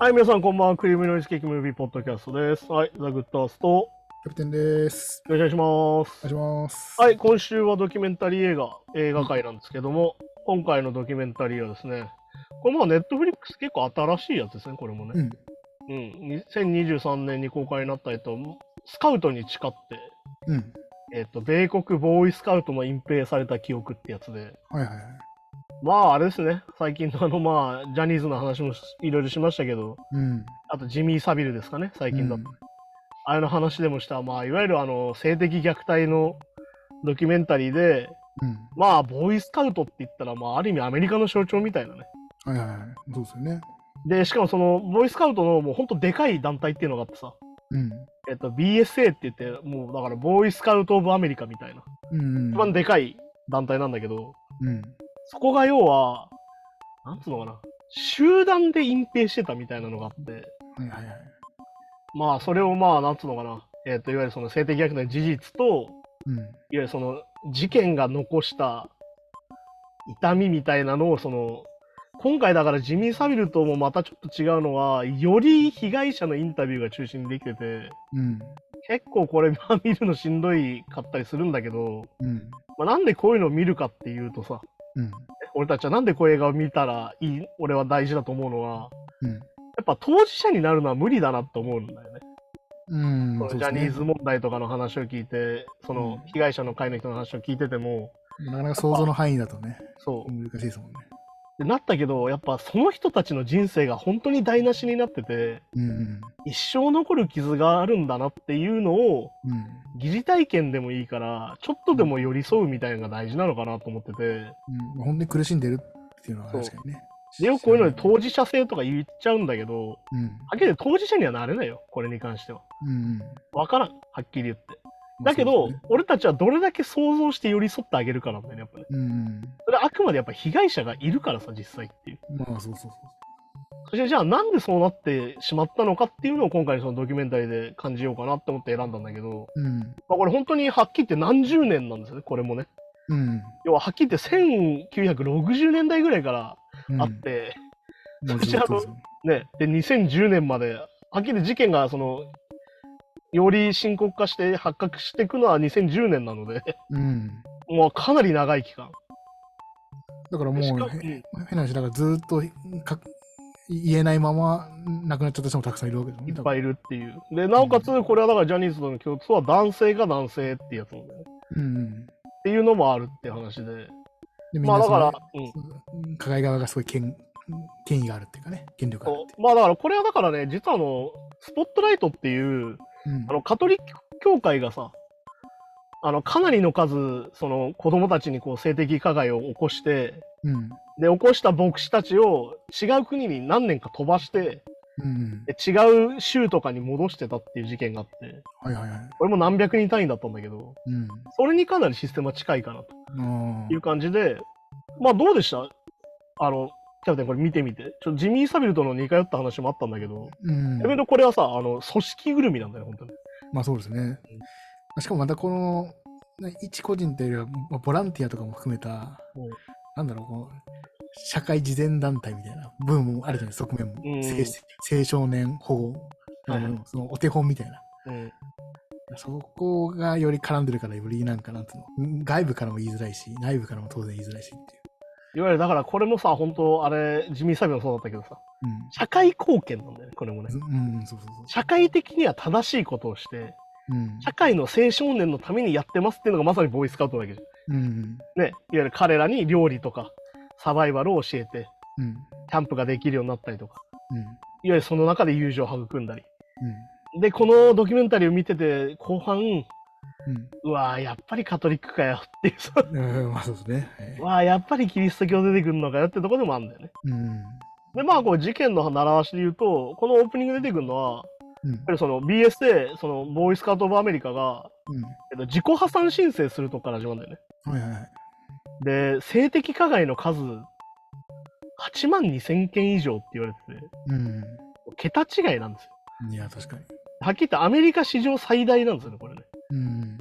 はい、皆さんこんばんは。クリームノイズケーキムービーポッドキャストです。はい、ザ・グッドアースト、キャプテンです。よろしくお願いします。お願いします。はい、今週はドキュメンタリー映画、映画界なんですけども、今回のドキュメンタリーはですね、これまあネットフリックス結構新しいやつですね、これもね。うん。うん。2023年に公開になった、えっと、スカウトに誓って、うん。えっと、米国ボーイスカウトも隠蔽された記憶ってやつで、はいはいはい。まああれですね、最近のあのまあ、ジャニーズの話もいろいろしましたけど、うん。あとジミー・サビルですかね、最近だと。うんあれの話でもした、まあ、いわゆるあの性的虐待のドキュメンタリーで、うん。まあ、ボーイスカウトって言ったら、まあ、ある意味アメリカの象徴みたいなね。はいはいはい。そうですよね。で、しかもその、ボーイスカウトのもうほんとでかい団体っていうのがあってさ、うん。えっと、BSA って言って、もうだから、ボーイスカウト・オブ・アメリカみたいな、うん。一番でかい団体なんだけど、うん。そこが要は、なんつうのかな、集団で隠蔽してたみたいなのがあって、はいはいはい。まあ、それをまあ、なんつうのかな、えっと、いわゆるその性的虐待の事実と、うん。いわゆるその事件が残した痛みみたいなのをその今回だからジミー・サビルともまたちょっと違うのはより被害者のインタビューが中心にできててうん。結構これ見るのしんどいかったりするんだけど、うん。まあ、なんでこういうのを見るかっていうとさうん。俺たちはなんでこういう映画を見たらいい俺は大事だと思うのはうん。やっぱ当事者になるのは無理だなと思うんだよね。うん。ジャニーズ問題とかの話を聞いてそのうん被害者の会の人の話を聞いててもなかなか想像の範囲だとね、そう難しいですもんね。でなったけどやっぱその人たちの人生が本当に台無しになっててうん。一生残る傷があるんだなっていうのをうん。疑似体験でもいいからちょっとでも寄り添うみたいなのが大事なのかなと思っててうん。本当に苦しんでるっていうのは確かにね。でよくこういうので当事者性とか言っちゃうんだけどうん。はっきり当事者にはなれないよこれに関してはうん。わからんはっきり言ってだけど、ね俺たちはどれだけ想像して寄り添ってあげるかなんだよねやっぱねうん。それはあくまでやっぱ被害者がいるからさ実際っていうまあそうそうそう。そしてじゃあなんでそうなってしまったのかっていうのを今回のそのドキュメンタリーで感じようかなって思って選んだんだけど、うん。まあ、これ本当にはっきり言って何十年なんですよね、これもね。うん。要ははっきり言って1960年代ぐらいからうんあって、もうそしてあのね、で2010年まで、はっきり事件がその、より深刻化して発覚していくのは2010年なので、うん。もうかなり長い期間。だからもう変な話だからずっとか言えないまま亡くなっちゃった人もたくさんいるわけですもんね。いっぱいいるっていう。で、なおかつ、これはだからジャニーズとの共通は男性が男性ってやつなんだよね。うん。っていうのもあるって話で。でまあだからうん。加害側がすごい権権威があるっていうかね、権力があるまあだからこれはだからね、実はあの、スポットライトっていう、いう。うんあの、カトリック教会がさ、あの、かなりの数、その、子供たちにこう、性的加害を起こして、うん。で、起こした牧師たちを違う国に何年か飛ばして、うん。で違う州とかに戻してたっていう事件があって、はいはいはい。これも何百人単位だったんだけど、うん。それにかなりシステムは近いかなとあいう感じで、まあどうでした？あの、キャプテンこれ見てみて。ちょっとジミー・サビルとの似通った話もあったんだけど、うん。だけどこれはさ、あの、組織ぐるみなんだよ、本当に。まあそうですね。しかもまたこの、ね一個人というよりは、まあボランティアとかも含めたうん、なんだろう、こう、社会慈善団体みたいな部分もあるじゃない、側面も。うん青青少年保護、そのお手本みたいな。うん。そこがより絡んでるから、よりなんかなんつうの、外部からも言いづらいし、内部からも当然言いづらいしっていう。いわゆるだからこれもさ、本当あれ、ジミー・サビルもそうだったけどさ、社会貢献なんだよね、これもね。うん。うん、そうそう社会的には正しいことをして。うん。社会の青少年のためにやってますっていうのがまさにボーイスカウトだけじゃん。うん。ね、いわゆる彼らに料理とかサバイバルを教えて、うん。キャンプができるようになったりとか、うん。いわゆるその中で友情を育んだり。うん。で、このドキュメンタリーを見てて、後半、うん。うわーやっぱりカトリックかよっていうさ、うん、まあそうですね。はいうわーやっぱりキリスト教出てくるのかよってとこでもあるんだよね。うん。で、まあ、こう事件の習わしで言うと、このオープニングで出てくるのは、うんやっぱりその BSA、そのボーイスカウト・オブ・アメリカが、うん。えっと、自己破産申請するとこから始まるんだよね。はいはいはい。で、性的加害の数、8万2000件以上って言われてて、うん。桁違いなんですよ。いや、確かに。はっきり言ってアメリカ史上最大なんですよね、これね。うん。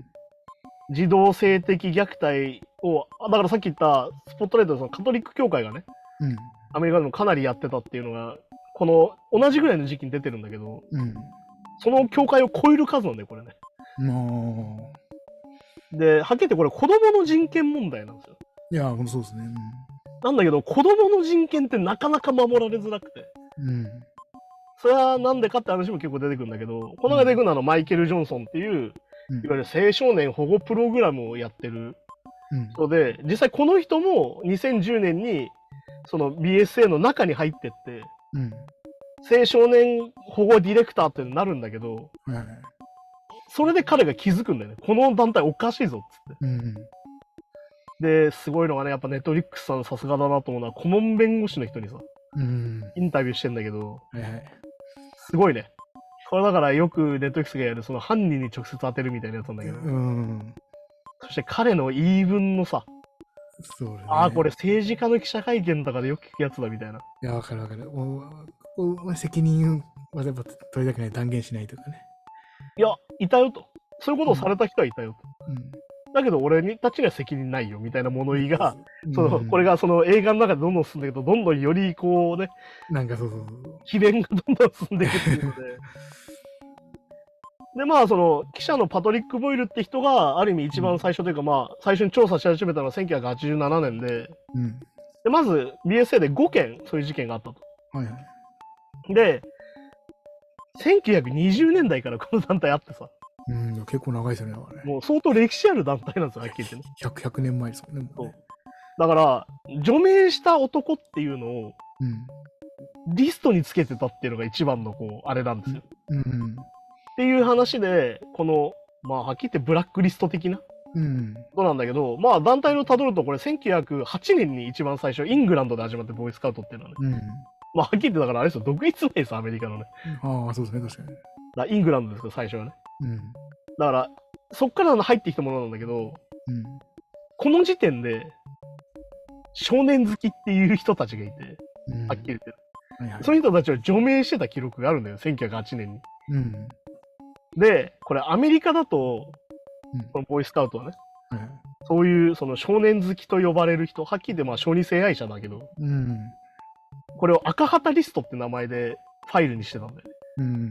児童性的虐待を、あだからさっき言ったスポットライトのそのカトリック教会がね、うん。アメリカでもかなりやってたっていうのがこの同じぐらいの時期に出てるんだけど、うん。その境界を超える数なんだよ、これね。もで、はっきり言ってこれ子供の人権問題なんですよ。う、いや、そうですね。なんだけど、子供の人権ってなかなか守られづらくて。うん。うん。それはなんでかって話も結構出てくるんだけど、この中で出てくるのはマイケル・ジョンソンっていう、うんいわゆる青少年保護プログラムをやってるうん。人で、実際この人も2010年にその BSA の中に入ってって、うん。青少年保護ディレクターってなるんだけど、はいはい。それで彼が気づくんだよね。この団体おかしいぞっつって。うん。で、すごいのがね、やっぱネットリックスさんさすがだなと思うのは、顧問弁護士の人にさ、うん。インタビューしてんだけど、はいはい。すごいね。これだからよくネットリックスがやる、その犯人に直接当てるみたいなやつなんだけど、うん。そして彼の言い分のさ、そうね。ああ、これ。政治家の記者会見とかでよく聞くやつだみたいな。いや、わかるわかる。もう、こう責任はやっぱ取りたくない、断言しないとかね。いや、いたよと。そういうことをされた人はいたよと。うん。だけど俺にたちには責任ないよみたいな物言いが、うんそのこれがその映画の中でどんどん進んでいくと、どんどんよりこうね、なんかそうそうそう。秘伝がどんどん進んでいくっていうので。で、まあ、その、記者のパトリック・ボイルって人が、ある意味一番最初というか、まあ、最初に調査し始めたのは1987年で、うん。でまず BSA で5件そういう事件があったと。はいはい。で、1920年代からこの団体あってさ、うん、結構長いですよね。だからねもう相当歴史ある団体なんですよ、はっきり言ってね。100, 100年前ですもんね。もうねだから、除名した男っていうのをうん。リストにつけてたっていうのが一番のこう、あれなんですよ。うん。っていう話で、この、まあ、はっきり言ってブラックリスト的なうん。ことなんだけど、まあ、団体のたどると、これ1908年に一番最初、イングランドで始まってボーイスカウトっていうのはね。うん。まあ、はっきり言ってだからあれですよ、独立前です、アメリカのね。ああ、そうですね、確かに。だからイングランドですから、最初はね。うん。だから、そっから入ってきたものなんだけど、うん。この時点で、少年好きっていう人たちがいて、うん。はっきり言って。はいはい。そういう人たちを除名してた記録があるんだよ、1908年に。うん。で、これアメリカだと、うんこのボーイスカウトはね、はいはい。そういうその少年好きと呼ばれる人、はっきり言ってまあ小児性愛者だけど、うん。これを赤旗リストって名前でファイルにしてたんだよね。うん。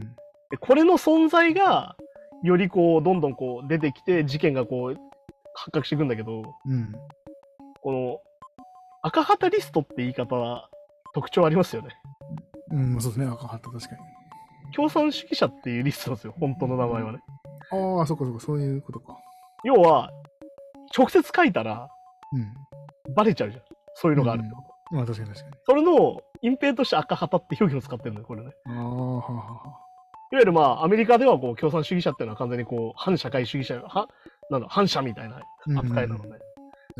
でこれの存在が、よりこう、どんどんこう出てきて、事件がこう、発覚していくんだけど、うん。この、赤旗リストって言い方は特徴ありますよね。うん、そうですね、赤旗確かに。共産主義者っていうリストなんですよ、本当の名前はね。ああ、そっかそっか、そういうことか。要は、直接書いたらうん。バレちゃうじゃん。そういうのがあるってこと。まあ確かに確かに。それの隠蔽として赤旗って表現を使ってるんだよ、これね。ああ、はあはあはあ。いわゆるまあ、アメリカではこう共産主義者っていうのは完全にこう、反社会主義者、はなんだ、反社みたいな扱いなので、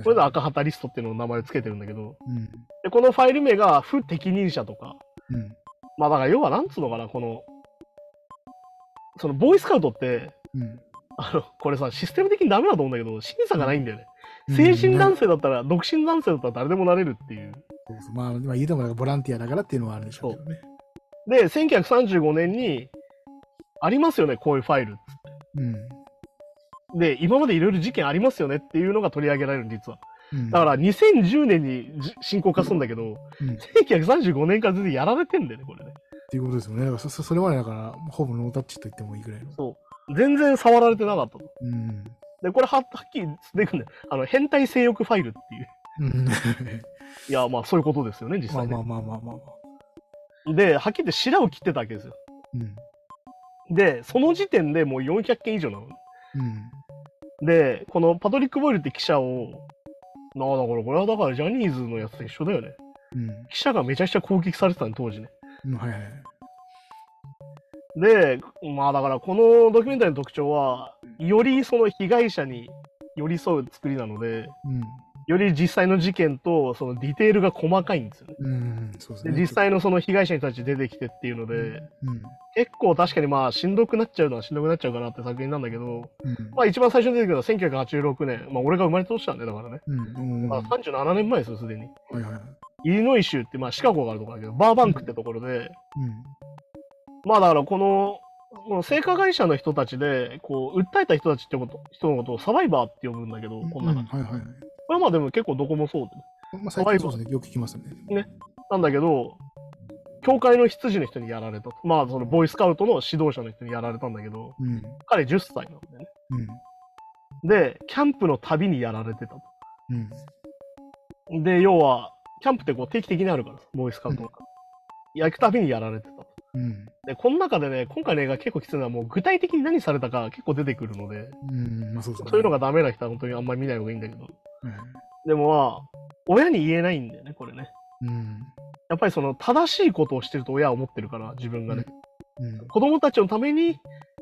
これで赤旗リストっていうのを名前をつけてるんだけど、うん。でこのファイル名が不適任者とか、うん。まあだから要はなんつうのかな、この、そのボーイスカウトって、うん。あの、これさ、システム的にダメだと思うんだけど、審査がないんだよね。うん成人男性だったら、独身男性だったら誰でもなれるっていう。まあ、まあ、言うてもボランティアだからっていうのはあるんでしょうけどね。で、1935年に、ありますよね、こういうファイル。うん。で、今までいろいろ事件ありますよねっていうのが取り上げられる、実は。うん、だから、2010年にじ進行化するんだけど、うん、っ1935年から全然やられてんだよね、これね。ていうことですよね。だからそれまでだから、ほぼノータッチと言ってもいいぐらいの。そう。全然触られてなかったと。うん。で、これははっきり出てくるんだよ。あの、変態性欲ファイルっていう。うん。いや、まあそういうことですよね、実際ね。まあまあまあまあまあまあ。で、はっきり言って白を切ってたわけですよ。うん。で、その時点でもう400件以上なの。うん。で、このパトリック・ボイルって記者を、なあ、だからこれはだからジャニーズのやつと一緒だよね。うん。記者がめちゃくちゃ攻撃されてたの、当時ね。はい。で、まあだからこのドキュメンタリーの特徴は、よりその被害者に寄り添う作りなので、うん。より実際の事件とそのディテールが細かいんですよね。うん。そうですね。で実際のその被害者にたち出てきてっていうので、うん。結構確かにまあしんどくなっちゃうのはしんどくなっちゃうかなって作品なんだけど、うん。まあ一番最初に出てくるのは1986年、まあ俺が生まれた年なんでだからね。うん。うん。まあ37年前ですよ、すでに。はいはいはい。イリノイ州って、まあシカゴがあるところだけど、バーバンクってところで、うん。まあだからこの、この性加害者の人たちで、こう、訴えた人たちってこと、人のことをサバイバーって呼ぶんだけど、こんな感じ。はいはいはい。これはまあでも結構どこもそうで。まあ最近そうですね。よく聞きますね。なんだけど、教会の執事の人にやられたと。まあ、そのボーイスカウトの指導者の人にやられたんだけど、うん。彼10歳なんだよね。うん。で、キャンプの旅にやられてたと。うん。で、要は、キャンプってこう定期的にあるからさ、ボーイスカウトの。焼くたびにやられてたと。うん。で、この中でね、今回の映画結構きついのはもう具体的に何されたか結構出てくるので、うん。まあそうね。そういうのがダメな人は本当にあんまり見ない方がいいんだけど。はい。でもまあ、親に言えないんだよね、これね。うん。やっぱりその正しいことをしてると親は思ってるから、自分がね。うん。子供たちのために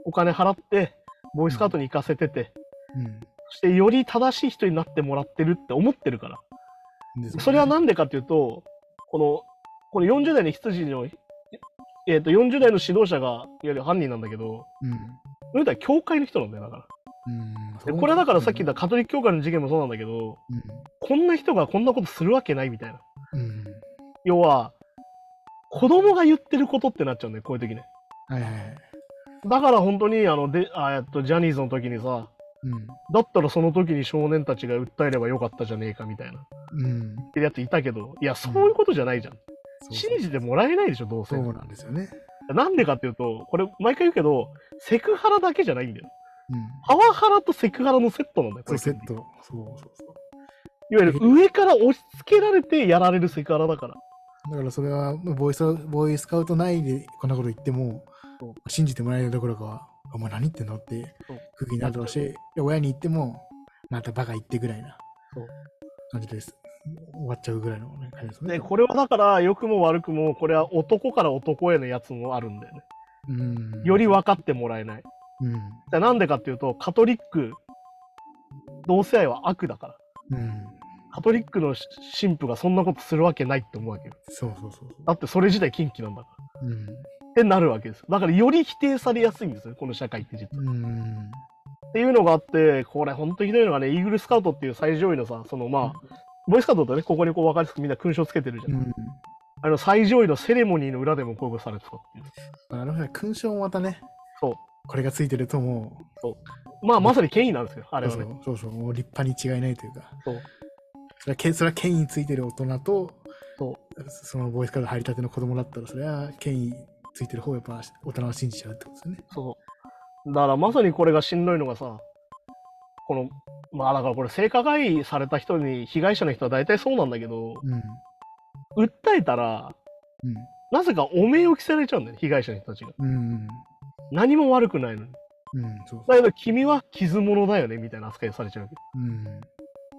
お金払って、ボーイスカウトに行かせてて、うん。そしてより正しい人になってもらってるって思ってるから。ねそれはなんでかっていうと、この、この40代の羊の、えっ、と、40代の指導者が、いわゆる犯人なんだけど、うん。それは教会の人なんだよ、だから。うん。でこれはだからさっき言ったか。カトリック教会の事件もそうなんだけど、うん。こんな人がこんなことするわけないみたいな。うん。要は、子供が言ってることってなっちゃうんだよ、こういう時ね。はいはいはい。だから本当に、あの、で、あえっと、ジャニーズの時にさ、うん。だったらその時に少年たちが訴えればよかったじゃねえかみたいな。うん。ってやついたけど、いや、そういうことじゃないじゃん。信じてもらえないでしょ、どうせ。そうなんですよね。なんでかっていうと、これ、毎回言うけど、セクハラだけじゃないんだよ。うん。パワハラとセクハラのセットなんだよ、これ。そう、セット。そうそうそう。いわゆる上から押し付けられてやられるセクハラだから。だからそれはボーイス、ボーイスカウト内でこんなこと言っても信じてもらえるどころかは、お前何言ってんのって空気になるだろう親に言っても、またバカ言ってぐらいな感じです。終わっちゃうぐらいの、ね、感じですね。で、これはだから、良くも悪くも、これは男から男へのやつもあるんだよね。うん。より分かってもらえない。うん。でなんでかっていうと、カトリック、同性愛は悪だから。うん。カトリックの神父がそんなことするわけないって思うわけよ。そうそうそう。だってそれ自体禁忌なんだから。うん。ってなるわけです。だからより否定されやすいんですよ、この社会って実は。うん。っていうのがあって、これほんとひどいのがね、イーグルスカウトっていう最上位のさ、そのまあ、ボーイスカウトってね、ここにこう分かりやすくみんな勲章つけてるじゃん。うん。あの最上位のセレモニーの裏でもこういうことされてたっていう。あのね、勲章もまたね、そう。これがついてるともまあまさに権威なんですよ、あう、れはね。そうそうそう、もう立派に違いないというか、そう。それはけそれは権威ついてる大人と、そそのボーイスカウト入りたての子供だったら、それは権威ついてる方をやっぱ大人は信じちゃうってことですよね。そう。だからまさにこれがしんどいのがさ、この、まあだからこれ性加害された人に、被害者の人は大体そうなんだけど、うん。訴えたら、うん。なぜかお名を着せられちゃうんだよね、被害者の人たちが。うん。何も悪くないのに。うん。そうだけど君は傷物だよね、みたいな扱いされちゃう。うん。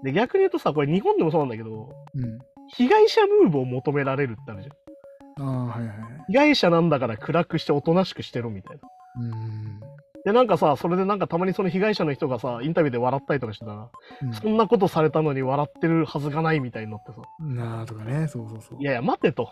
で、逆に言うとさ、これ日本でもそうなんだけど、うん。被害者ムーブを求められるってあるじゃん。ああ、はいはい。被害者なんだから暗くしておとなしくしてろみたいな。うん。で、なんかさ、それでなんかたまにその被害者の人がさ、インタビューで笑ったりとかしてたら、うんそんなことされたのに笑ってるはずがないみたいになってさ、なあとかね、そうそうそう。いやいや、待てと。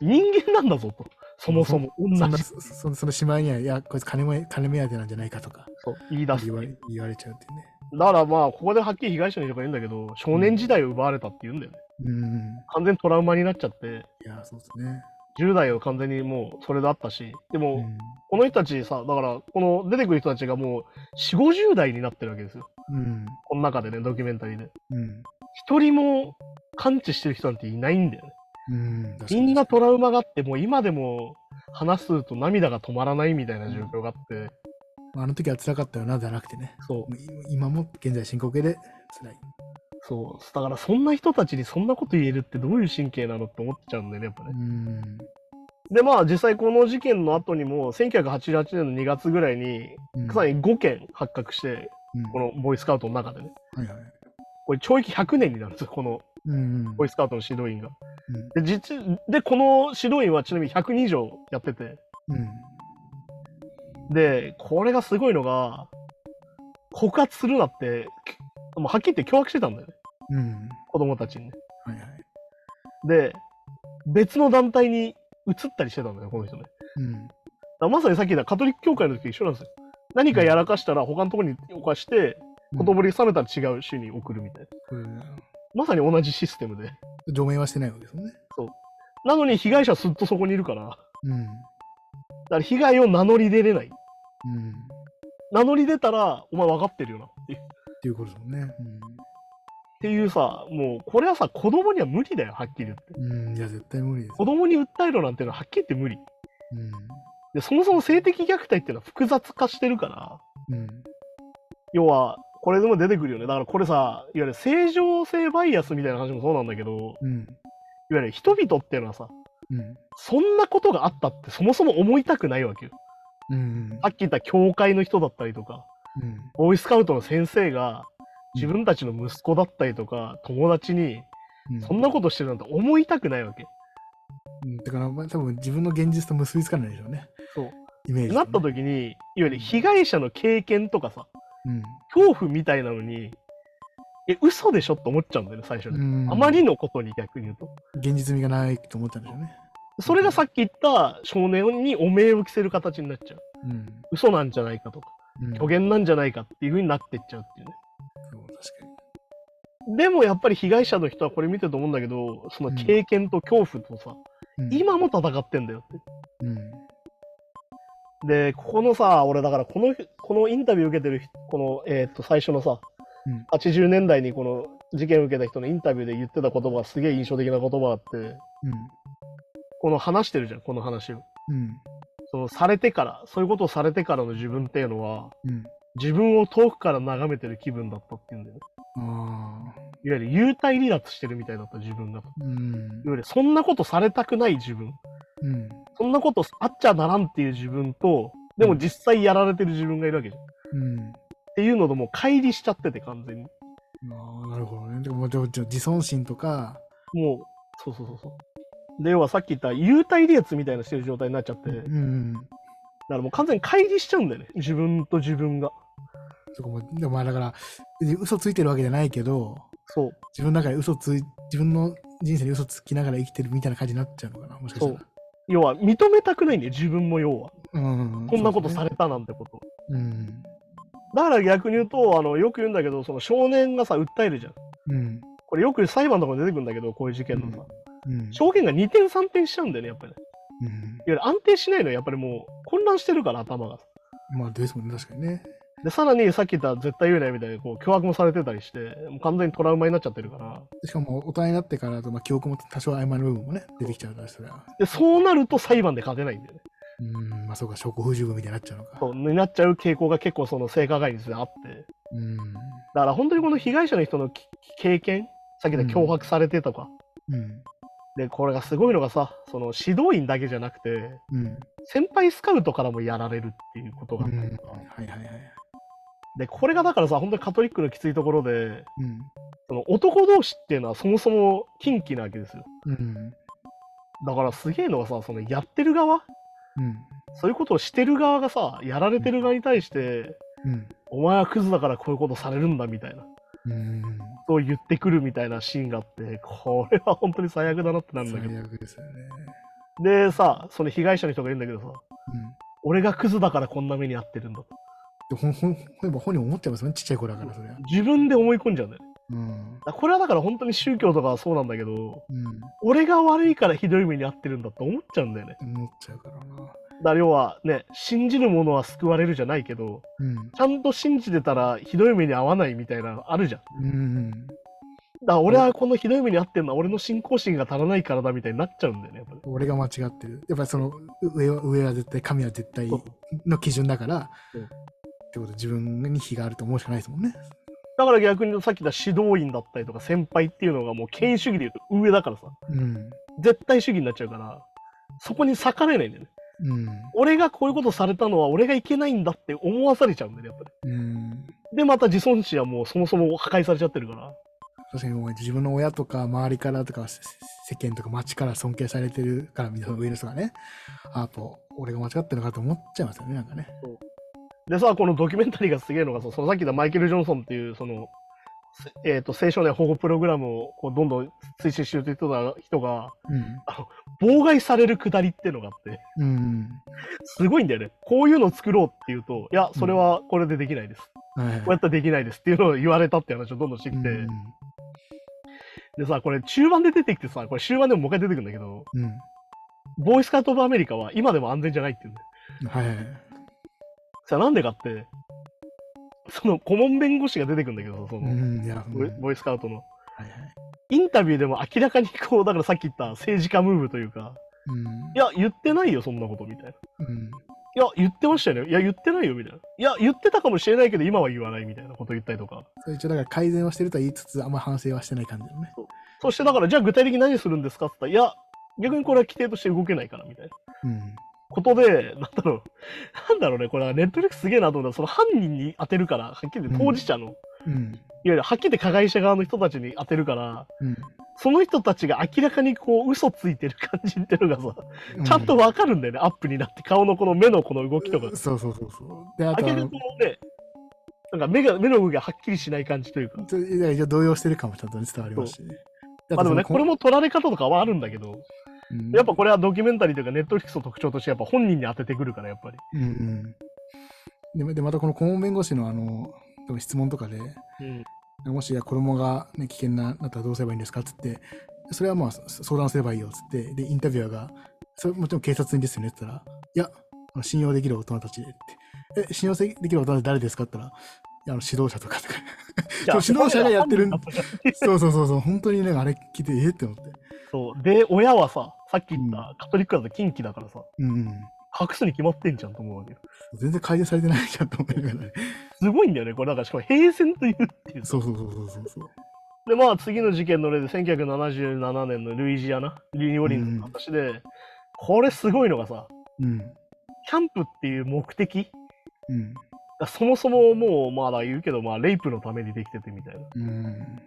人間なんだぞと。そもそも、同そ。そそそのしまいには、いや、こいつ金も金目当てなんじゃないかとかそう言い出す。言われ言われちゃうっていうね。だからまあ、ここではっきり被害者の人が言うんだけど、少年時代を奪われたって言うんだよね。うん。完全にトラウマになっちゃって、いや、そうですね。10代を完全にもうそれであったし、でも、うん。この人たちさ、だから、この出てくる人たちがもう、4、50代になってるわけですよ。うん。この中でね、ドキュメンタリーで。うん。一人も感知してる人なんていないんだよね。うん。みんなトラウマがあって、もう今でも話すと涙が止まらないみたいな状況があって、あの時は辛かったよな、じゃなくてね。そう今も現在進行形で辛い。そう。だからそんな人たちにそんなこと言えるってどういう神経なのって思っちゃうんだよね、やっぱうね。ん。で、まあ実際この事件の後にも、1988年の2月ぐらいに、うんさらに5件発覚して、うんこのボーイスカウトの中でね。はいはい。これ懲役100年になるんですよ、このうん。ボーイスカウトの指導員が。うんで、実、で、この指導員はちなみに100人以上やってて、うん。で、これがすごいのが、告発するなって、きもうはっきり言って脅迫してたんだよね。うん。子供たちにね。はいはい。で、別の団体に移ったりしてたんだよ、この人ね。だかうん。らまさにさっき言ったカトリック教会の時と一緒なんですよ。何かやらかしたら他のところに犯して、子供に冷めたら違う州に送るみたいな。これまさに同じシステムで。除名はしてないわけですもんね。なのに被害者はずっとそこにいるから、だかうん。ら被害を名乗り出れない。うん。っ名乗り出たら、お前分かってるよなっていう。ていうことですもんね。ていうさ、もうこれはさ、子供には無理だよ、はっきり言って。うん、いや、絶対無理です。子供に訴えろなんていうのははっきり言って無理。うん。で、そもそも性的虐待っていうのは複雑化してるから、うん。要は、これでも出てくるよね。だからこれさ、いわゆる正常性バイアスみたいな話もそうなんだけど、うん。いわゆる人々っていうのはさ、うん。そんなことがあったってそもそも思いたくないわけよ。うん。さっき言った教会の人だったりとか、うん。ボーイスカウトの先生が自分たちの息子だったりとか、友達にうんそんなことしてるなんて思いたくないわけ。うん。だから、まあ、多分自分の現実と結びつかないでしょうね。そう。イメージ、なった時に、いわゆる被害者の経験とかさ、うん。恐怖みたいなのに、え、嘘でしょって思っちゃうんだよね、最初に。うん。あまりのことに逆に言うと。現実味がないと思ったんでしょうね。それがさっき言った少年にお命を着せる形になっちゃう。うん。嘘なんじゃないかとか、うん。虚言なんじゃないかっていう風になってっちゃうっていうね。そう確かに。でもやっぱり被害者の人はこれ見てると思うんだけど、その経験と恐怖とさ、うん、今も戦ってんだよって。うん。で、ここのさ、俺だからこの、このインタビュー受けてる人、この、えーっと、最初のさ、うん80年代にこの事件を受けた人のインタビューで言ってた言葉がすげえ印象的な言葉があって、うん。この話してるじゃん、この話を。うん。そのされてから、そういうことをされてからの自分っていうのは、うん。自分を遠くから眺めてる気分だったっていうんだよね。ああ。いわゆる幽体離脱してるみたいだった自分が。いわうん。ゆるそんなことされたくない自分。うん。そんなことあっちゃならんっていう自分と、でも実際やられてる自分がいるわけじゃん。っうん。ていうのともう乖離しちゃってて完全に。ああ、なるほどね。でも、じゃあ自尊心とか、もう、そうそうそうそう。で、要はさっき言った幽体離脱みたいなしてる状態になっちゃって、だかうん。らもう完全に乖離しちゃうんだよね。自分と自分が。そこも、でもまあだから、嘘ついてるわけじゃないけど、そう。自分の中で嘘つい、自分の人生に嘘つきながら生きてるみたいな感じになっちゃうのかな、もしかしたら。要は認めたくないんだよ、自分も要は。うん。こんなことされれたなんてこと。うん。だから逆に言うと、あの、よく言うんだけど、その少年がさ、訴えるじゃん。うん。これよく裁判とかに出てくるんだけど、こういう事件のさ。うん。証言が2点3点しちゃうんだよね、やっぱり、ね。うん。いわゆる安定しないのはやっぱりもう混乱してるから、頭が。まあ、ですもんね、確かにね。で、さらにさっき言った絶対言うなよみたいに、こう、脅迫もされてたりして、もう完全にトラウマになっちゃってるから。しかも、大人になってからだと、まあ、記憶も多少曖昧な部分もね、出てきちゃうから、それは。で、そうなると裁判で勝てないんだよね。うん。まあ、そうか、証拠不十分みたいになっちゃうのか。そう、になっちゃう傾向が結構その性加害についてあって。うん。だから本当にこの被害者の人のき経験、さっき言った脅迫されてとか。うん。で、これがすごいのがさ、その指導員だけじゃなくて、うん。先輩スカウトからもやられるっていうことがあうん。ったりはいとか。はいはい。で、これがだからさ、本当にカトリックのきついところで、うん。その男同士っていうのはそもそも禁忌なわけですよ。うん。だからすげえのがさ、そのやってる側、うん。そういうことをしてる側がさ、やられてる側に対して、うん。お前はクズだからこういうことされるんだみたいな、うん。そう言ってくるみたいなシーンがあって、これは本当に最悪だなってなるんだけ最悪ですよね。ど。でさ、その被害者の人が言うんだけどさ、うん。俺がクズだからこんな目に遭ってるんだと。でほんほ本人思っちゃいますよね、ちっちゃい子だから、それは。自分で思い込んじゃうんだよね。うん。これはだから本当に宗教とかはそうなんだけど、うん。俺が悪いからひどい目に遭ってるんだって思っちゃうんだよね。思っちゃうからな。だから要はね、信じる者は救われるじゃないけど、うん。ちゃんと信じてたらひどい目に遭わないみたいなのあるじゃん。うん。だから俺はこのひどい目に遭ってんのは俺の信仰心が足らないからだみたいになっちゃうんだよね。俺が間違ってる。やっぱりその上は上は絶対、神は絶対の基準だから、うんってこと自分に非があると思うしかないですもんね。だから逆にさっき言った指導員だったりとか先輩っていうのがもう権威主義で言うと上だからさ、うん。絶対主義になっちゃうから、そこに逆らえないんだよね。うん。俺がこういうことされたのは俺がいけないんだって思わされちゃうんだよね、やっぱうん。り。で、また自尊心はもうそもそも破壊されちゃってるから。確かに自分の親とか周りからとかせ世間とか街から尊敬されてるからみんな上の人がね、あやっぱ俺が間違ってるのかと思っちゃいますよね、なんかね。でさ、このドキュメンタリーがすげえのがさ、そのさっき言ったマイケル・ジョンソンっていう、その、せえっ、と、青少年保護プログラムをこうどんどん推進してる人が人が、妨害されるくだりっていうのがあって、うん。うん。すごいんだよね。こういうのを作ろうって言うと、いや、それはこれでできないです。はいこうやったらできないですっていうのを言われたっていう話をどんどんしてきて、うんでさ、これ中盤で出てきてさ、これ終盤でももう一回出てくるんだけど、うん。ボーイスカート・オブ・アメリカは今でも安全じゃないって言うんだよ。はいはいはい。さあなんでかって、その顧問弁護士が出てくるんだけどさ、その、うん、ボイスカウトの。はいはい。インタビューでも明らかにこう、だからさっき言った政治家ムーブというか、うん。いや、言ってないよ、そんなこと、みたいな。いうん。や、言ってましたよね。いや、言ってないよ、みたいな。いや、言ってたかもしれないけど、今は言わないみたいなこと言ったりとか。それ一応だから改善をしてるとは言いつつ、あんま反省はしてない感じのね。そしてだから、じゃあ具体的に何するんですかって言ったら、いや、逆にこれは規定として動けないから、みたいな。うん。ことで、なんだろう、なんだろうね、これ、ネットフリックスすげえなと思ったら、その犯人に当てるから、はっきり当事者の、いわうん。ゆるはっきり加害者側の人たちに当てるから、うん。その人たちが明らかにこう、嘘ついてる感じっていうのがさ、うちゃんとわかるんだよね、アップになって、顔のこの目のこの動きとか。そうそうそうそう。で、あと明らかにこのね、なんか目が、目の動きがはっきりしない感じというか。いや動揺してる感もちゃんとね伝わりますしね。まあでもね、これも、も取られ方とかはあるんだけど、うんやっぱこれはドキュメンタリーというか、ネットフリックスの特徴として、やっぱ本人に当ててくるから、やっぱり。うんうん。で、でまたこの顧問弁護士のあの、質問とかで、うん。もしや子供が、ね、危険ななったらどうすればいいんですかっつって、それはまあそ相談すればいいよっつって、で、インタビュアーが、それもちろん警察にですよねって言ったら、いや、信用できる大人たちでって。え、信用できる大人って誰ですかって言ったら、あの指導者とかとか。指導者がやってるそうそうそうそう、本当にね、あれ聞いて、えって思って。そう。で、親はさ、さっき言ったカトリックだと近畿だからさ、うんうん。隠すに決まってんじゃんと思うわけよ。全然改善されてないじゃんと思いながらね。すごいんだよね、これ。なんかしかも平然と言うっていう。そうそうそうそうそう。で、まあ次の事件の例で1977年のルイジアナ、リニオリンズの話で、これすごいのがさ、うん。キャンプっていう目的うん。がそもそももうまだ言うけど、まあレイプのためにできててみたいな。うん。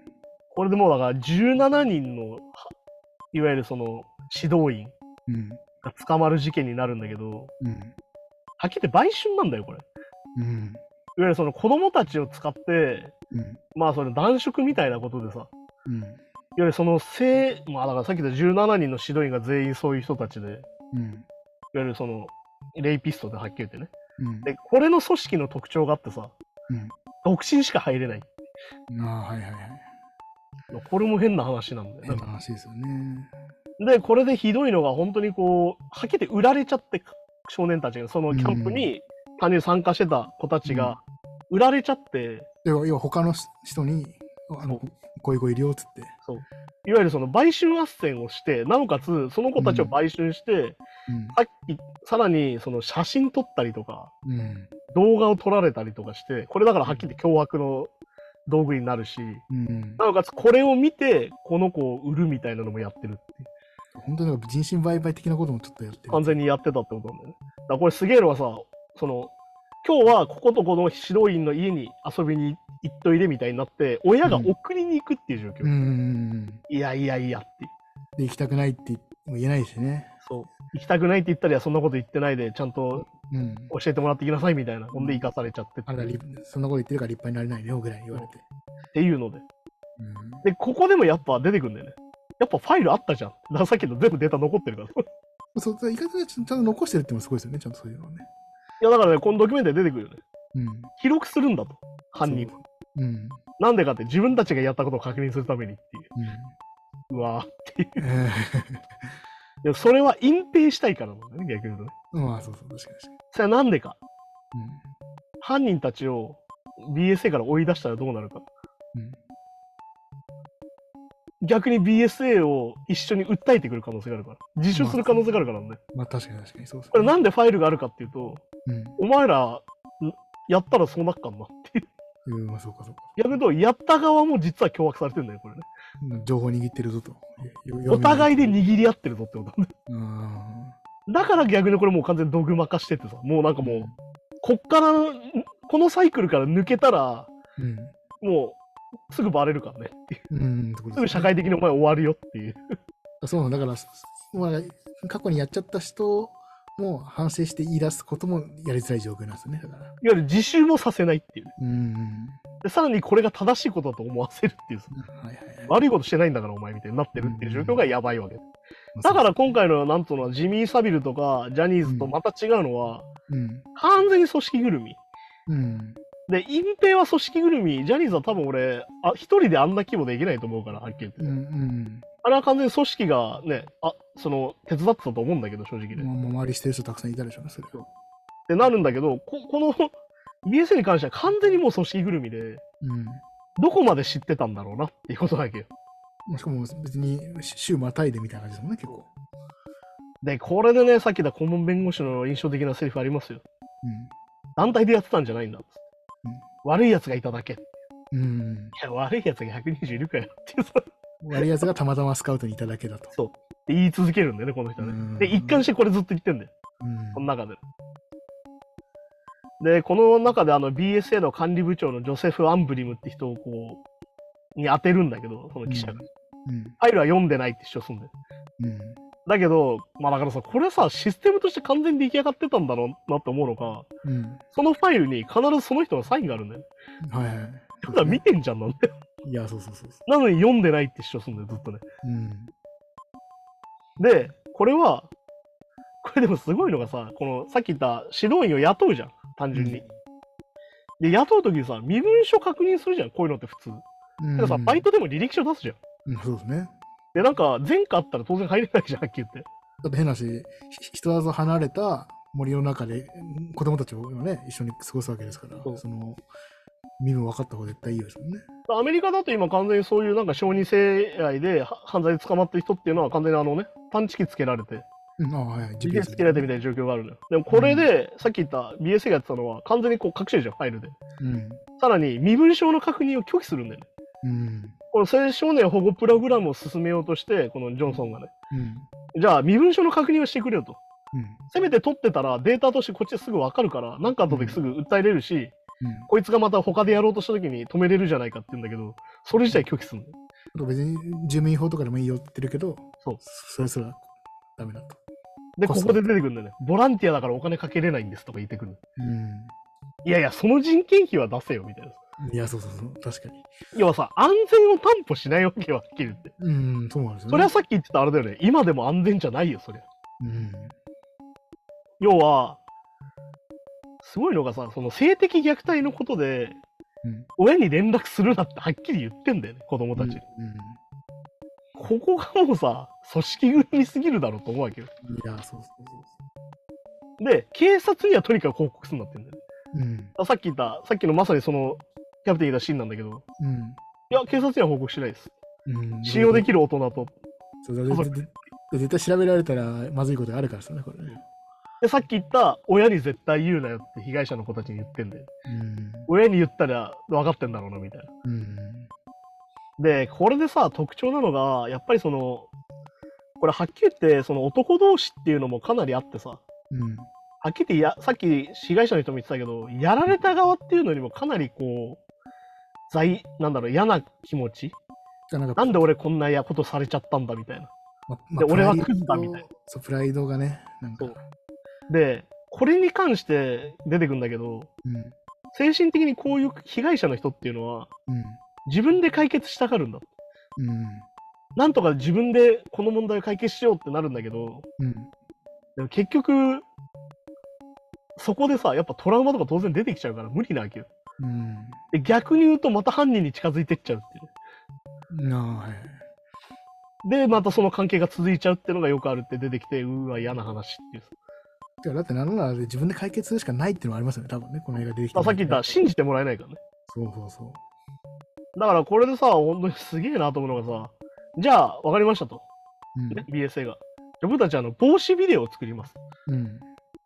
これでもうだから17人の、はいわゆるその指導員うん。が捕まる事件になるんだけど、うん。はっきり言って売春なんだよ、これ。いわうん。ゆるその子供たちを使って、うん。まあそれ男色みたいなことでさ、うん。いわゆるその性、まあだからさっき言った17人の指導員が全員そういう人たちで、いわうん。ゆるその、レイピストではっきり言ってね。うん。で、これの組織の特徴があってさ、うん独身しか入れない。ああ、はいはいはい。これも変な話なんだよ。変な話ですよね。で、これでひどいのが本当にこう、はっきり売られちゃって、少年たちが、そのキャンプに単純に参加してた子たちが、売られちゃって、要は、要は他の人に、あの、こういう子いるよっつって。いわゆるその売春斡旋をして、なおかつその子たちを売春して、さっき、さらにその写真撮ったりとか、うん。うん。動画を撮られたりとかして、これだからはっきり凶悪の道具になるし、うん。なおかつこれを見て、この子を売るみたいなのもやってるって。本当に人身売買的なこともちょっとやってる。完全にやってたってことなんだよね。だからこれすげえのはさ、その、今日はこことこの指導員の家に遊びに行っといでみたいになって、親が送りに行くっていう状況。うん。いやいやいやって。で、行きたくないって言えないしね。そう。行きたくないって言ったりはそんなこと言ってないで、ちゃんとうん。教えてもらってきなさいみたいな。ほんで行かされちゃってってそんなこと言ってるから立派になれないよぐらいに言われて。っていうので。うん。で、ここでもやっぱ出てくるんだよね。やっぱファイルあったじゃん。さっきの全部データ残ってるから。いそう、意外とちゃんと残してるってのもすごいですよね、ちゃんとそういうのはね。やだからね、このドキュメンタリー出てくるよね。うん。記録するんだと。犯人は。うん。なんでかって自分たちがやったことを確認するためにっていう。うん。うわーえいや、それは隠蔽したいからなんだよね、逆に言うとね。ーまあ、そうそう、確かに確かそれはなんでか。に。犯人たちを BSA から追い出したらどうなるか。うん。逆に BSA を一緒に訴えてくる可能性があるから。自首する可能性があるからなんで。うん。まあ、確かに確かに、そうです、ね。これなんでファイルがあるかっていうと、うん。お前ら、んやったらそうなっかんなっていう。うん、まあ、そうかそうか。逆に言うと、やった側も実は脅迫されてるんだよ、これね。うん情報握ってるぞと。お互いでに。握り合ってるぞってことだようん。だから逆にこれもう完全にドグマ化しててさ、もうなんかもう、こっから、んこのサイクルから抜けたら、うん。もう、すぐバレるからねっていう。うん。すぐ社会的にお前終わるよっていう。そうなんだから、まあ、過去にやっちゃった人も反省して言い出すこともやりづらい状況なんですよね。だから。いわゆる自首もさせないっていう。うん。で、さらにこれが正しいことだと思わせるっていう。はいはいはい。悪いことしてないんだからお前みたいになってるっていう状況がやばいわけ。まあだから今回の、なんつうのは、ジミー・サビルとか、ジャニーズとまた違うのは、うん。完全に組織ぐるみ。うん。で、隠蔽は組織ぐるみ、ジャニーズは多分俺、あ一人であんな規模できないと思うから、はっきり言って。うん。うん。あれは完全に組織がね、あ、その、手伝ってたと思うんだけど、正直ね。まあ、周りしてる人たくさんいたでしょうね、それは。ってなるんだけど、ここの BSA に関しては完全にもう組織ぐるみで、うん。どこまで知ってたんだろうなっていうことだけよ。まあしかも別に週またいでみたいな感じですもんね、結構。で、これでね、さっき言った顧問弁護士の印象的なセリフありますよ。団体でやってたんじゃないんだっつって。悪い奴がいただけ。いうん。うん。や、悪い奴が120いるかよっていうさ、悪い奴がたまたまスカウトにいただけだと。って言い続けるんだよね、この人ね。うんで、一貫してこれずっと言ってんだよ。うんこの中で。で、この中であの BSA の管理部長のジョセフ・アンブリムって人をこう、に当てるんだけど、その記者が。うん。ファイルは読んでないって主張するんだよ。うん。だけど、まあだからさ、これさ、システムとして完全に出来上がってたんだろうなって思うのか、うん。そのファイルに必ずその人のサインがあるんだよ。はいはい。ただ見てんじゃんなんだよ。いや、そうそうそうそなのに読んでないって主張するんだよ、ずっとね。う。うん。で、これは、これでもすごいのがさ、このさっき言った指導員を雇うじゃん、単純に。で、雇うときにさ、身分証確認するじゃん、こういうのって普通。うん。でもさ、バイトでも履歴書出すじゃん。うん、そうですね。で、なんか、前科あったら当然入れないじゃん、はっきり言って。だって変なし、ひ人里離れた森の中でうん子供たちをね、一緒に過ごすわけですから、その、身分分かった方が絶対いいですもんね。アメリカだと今完全にそういうなんか小児性愛では犯罪で捕まってる人っていうのは完全にあのね、探知機つけられて、うん、ああ、はい。GPS つけられてみたいな状況があるのよ。でもこれで、さっき言った BS がやってたのは完全にこう隠してるじゃん、ファイルで。うん。さらに身分証の確認を拒否するんだよね。うん。この青少年保護プログラムを進めようとして、このジョンソンがね。うん。じゃあ、身分証の確認をしてくれよと。うん。せめて取ってたらデータとしてこっちですぐ分かるから、なんかあった時すぐ訴えれるし、こいつがまた他でやろうとした時に止めれるじゃないかって言うんだけど、それ自体拒否するんだよ。あと別に住民法とかでもいいよって言ってるけど、そうそれすらダメだと。で、ここで出てくるんだよね。ボランティアだからお金かけれないんですとか言ってくる。ういやいや、その人件費は出せよ、みたいな。ん。いや、そうそうそう。確かに。要はさ、安全を担保しないわけよ、はっきり言って。うん、そうなんですよね。それはさっき言ってたあれだよね。今でも安全じゃないよ、そりゃ。うん。要は、すごいのがさ、その性的虐待のことで、うん。親に連絡するなってはっきり言ってんだよね、子供たち。うここがもうさ、組織ぐるみすぎるだろうと思うわけよ。ん。いや、そうそうで、警察にはとにかく報告するんだってんだよね。そう。うん。あさっき言った、さっきのまさにその、キャプテン言ったシーンなんだけど、うん。いや、警察には報告しないです。うん、信用できる大人と。そうだ絶対調べられたらまずいことがあるからですね、これね。で、さっき言った、親に絶対言うなよって被害者の子たちに言ってんだよ。うん。親に言ったら分かってんだろうな、みたいな。うん。で、これでさ、特徴なのが、やっぱりその、これはっきり言って、その男同士っていうのもかなりあってさ、うん。はっきり言ってや、さっき被害者の人も言ってたけど、やられた側っていうのにもかなりこう、在、なんだろう、嫌な気持ち？なんかなんで俺こんなやことされちゃったんだみたいな。まで俺はクズだみたいな。そう、プライドがね、なんか。で、これに関して出てくんだけど、うん。精神的にこういう被害者の人っていうのは、うん。自分で解決したがるんだ。うん。なんとか自分でこの問題を解決しようってなるんだけど、うん。でも結局、そこでさ、やっぱトラウマとか当然出てきちゃうから無理なわけよ。うん。で、逆に言うとまた犯人に近づいてっちゃうっていう。なあ、はい。で、またその関係が続いちゃうっていうのがよくあるって出てきて、うーわ、嫌な話っていう。てかだってなんなら自分で解決するしかないっていうのはありますよね、多分ね、この映画出てきて。まあ、さっき言った、信じてもらえないからね。そうそうそう。だからこれでさ、本当にすげえなと思うのがさ、じゃあ、わかりましたと。BSA が。じゃあ僕たちあの、防止ビデオを作ります。うん。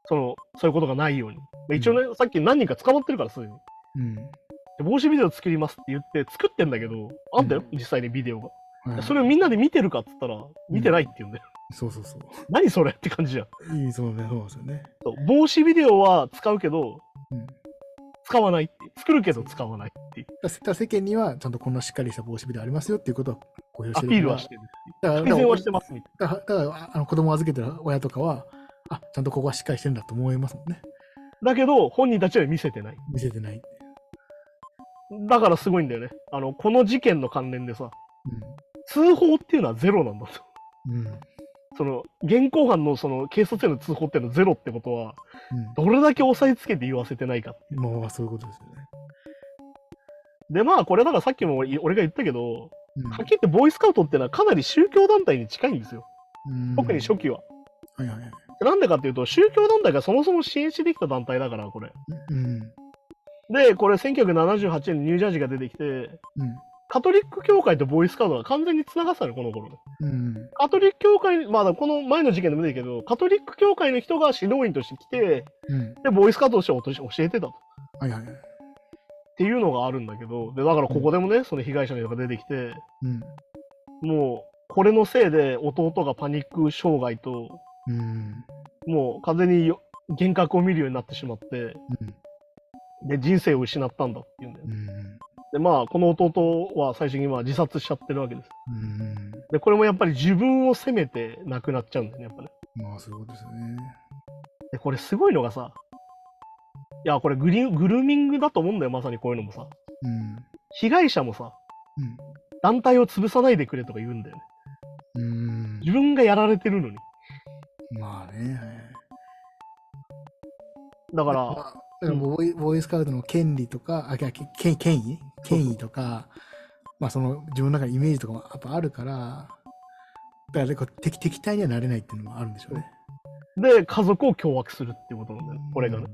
その、そういうことがないように。まあ一応ね、さっき何人か捕まってるから、すでに。うん。で防止ビデオ作りますって言って作ってんだけど、あんだよ、うん実際にビデオが。はいそれをみんなで見てるかっつったら、見てないって言うんだよ。そうそうそう。何それって感じじゃん。いい、そうね、そうですよね。そう防止ビデオは使うけど、うん。使わないって。作るけど使わないっていう。世間にはちゃんとこんなしっかりした防止ビデオありますよっていうことを公表してるアピールはしてるっていう。だから改善はしてますみたいだから、だからあの子供を預けてる親とかは、あ、ちゃんとここはしっかりしてるんだと思いますもんね。な。だけど、本人たちは見せてない。見せてない。だからすごいんだよね。あの、この事件の関連でさ、通報っていうのはゼロなんだと。うん。うん。その、現行犯のその警察への通報っていうのはゼロってことは、うどれだけ押さえつけて言わせてないか。ん。まあ、そういうことですよね。で、まあ、これだからさっきも俺俺が言ったけど、うんはっきり言ってボーイスカウトっていうのはかなり宗教団体に近いんですよ。うん特に初期は。はいはいはい。なんでかっていうと、宗教団体がそもそも支援してできた団体だから、これ。うん。で、これ1978年にニュージャージーが出てきて、うん。カトリック教会とボーイスカウトが完全に繋がってたの、この頃ね。うん。カトリック教会、まあ、この前の事件でも出てるけど、カトリック教会の人が指導員として来て、うん。で、ボーイスカウトとして教え教えてたと。はいはいはい。っていうのがあるんだけど、で、だからここでもね、その被害者の人が出てきて、うん。もう、これのせいで弟がパニック障害と、うん。もう完全によ幻覚を見るようになってしまって、で、人生を失ったんだっていうんだよね。うん。で、まあ、この弟は最終的にまあ自殺しちゃってるわけです。うん。で、これもやっぱり自分を責めて亡くなっちゃうんだよね、やっぱね。まあ、そうですよね。で、これすごいのがさ、いや、これグリグルーミングだと思うんだよ、まさにこういうのもさ。うん。被害者もさ、うん。団体を潰さないでくれとか言うんだよね。うん。自分がやられてるのに。まあね。はいだから、ボーイボーイスカウトの権利とか、あ、権権威？権威とか、まあその自分の中にイメージとかもやっぱあるから、だから敵敵対にはなれないっていうのもあるんでしょうね。で、家族を凶悪するってことなんだよ、これがね。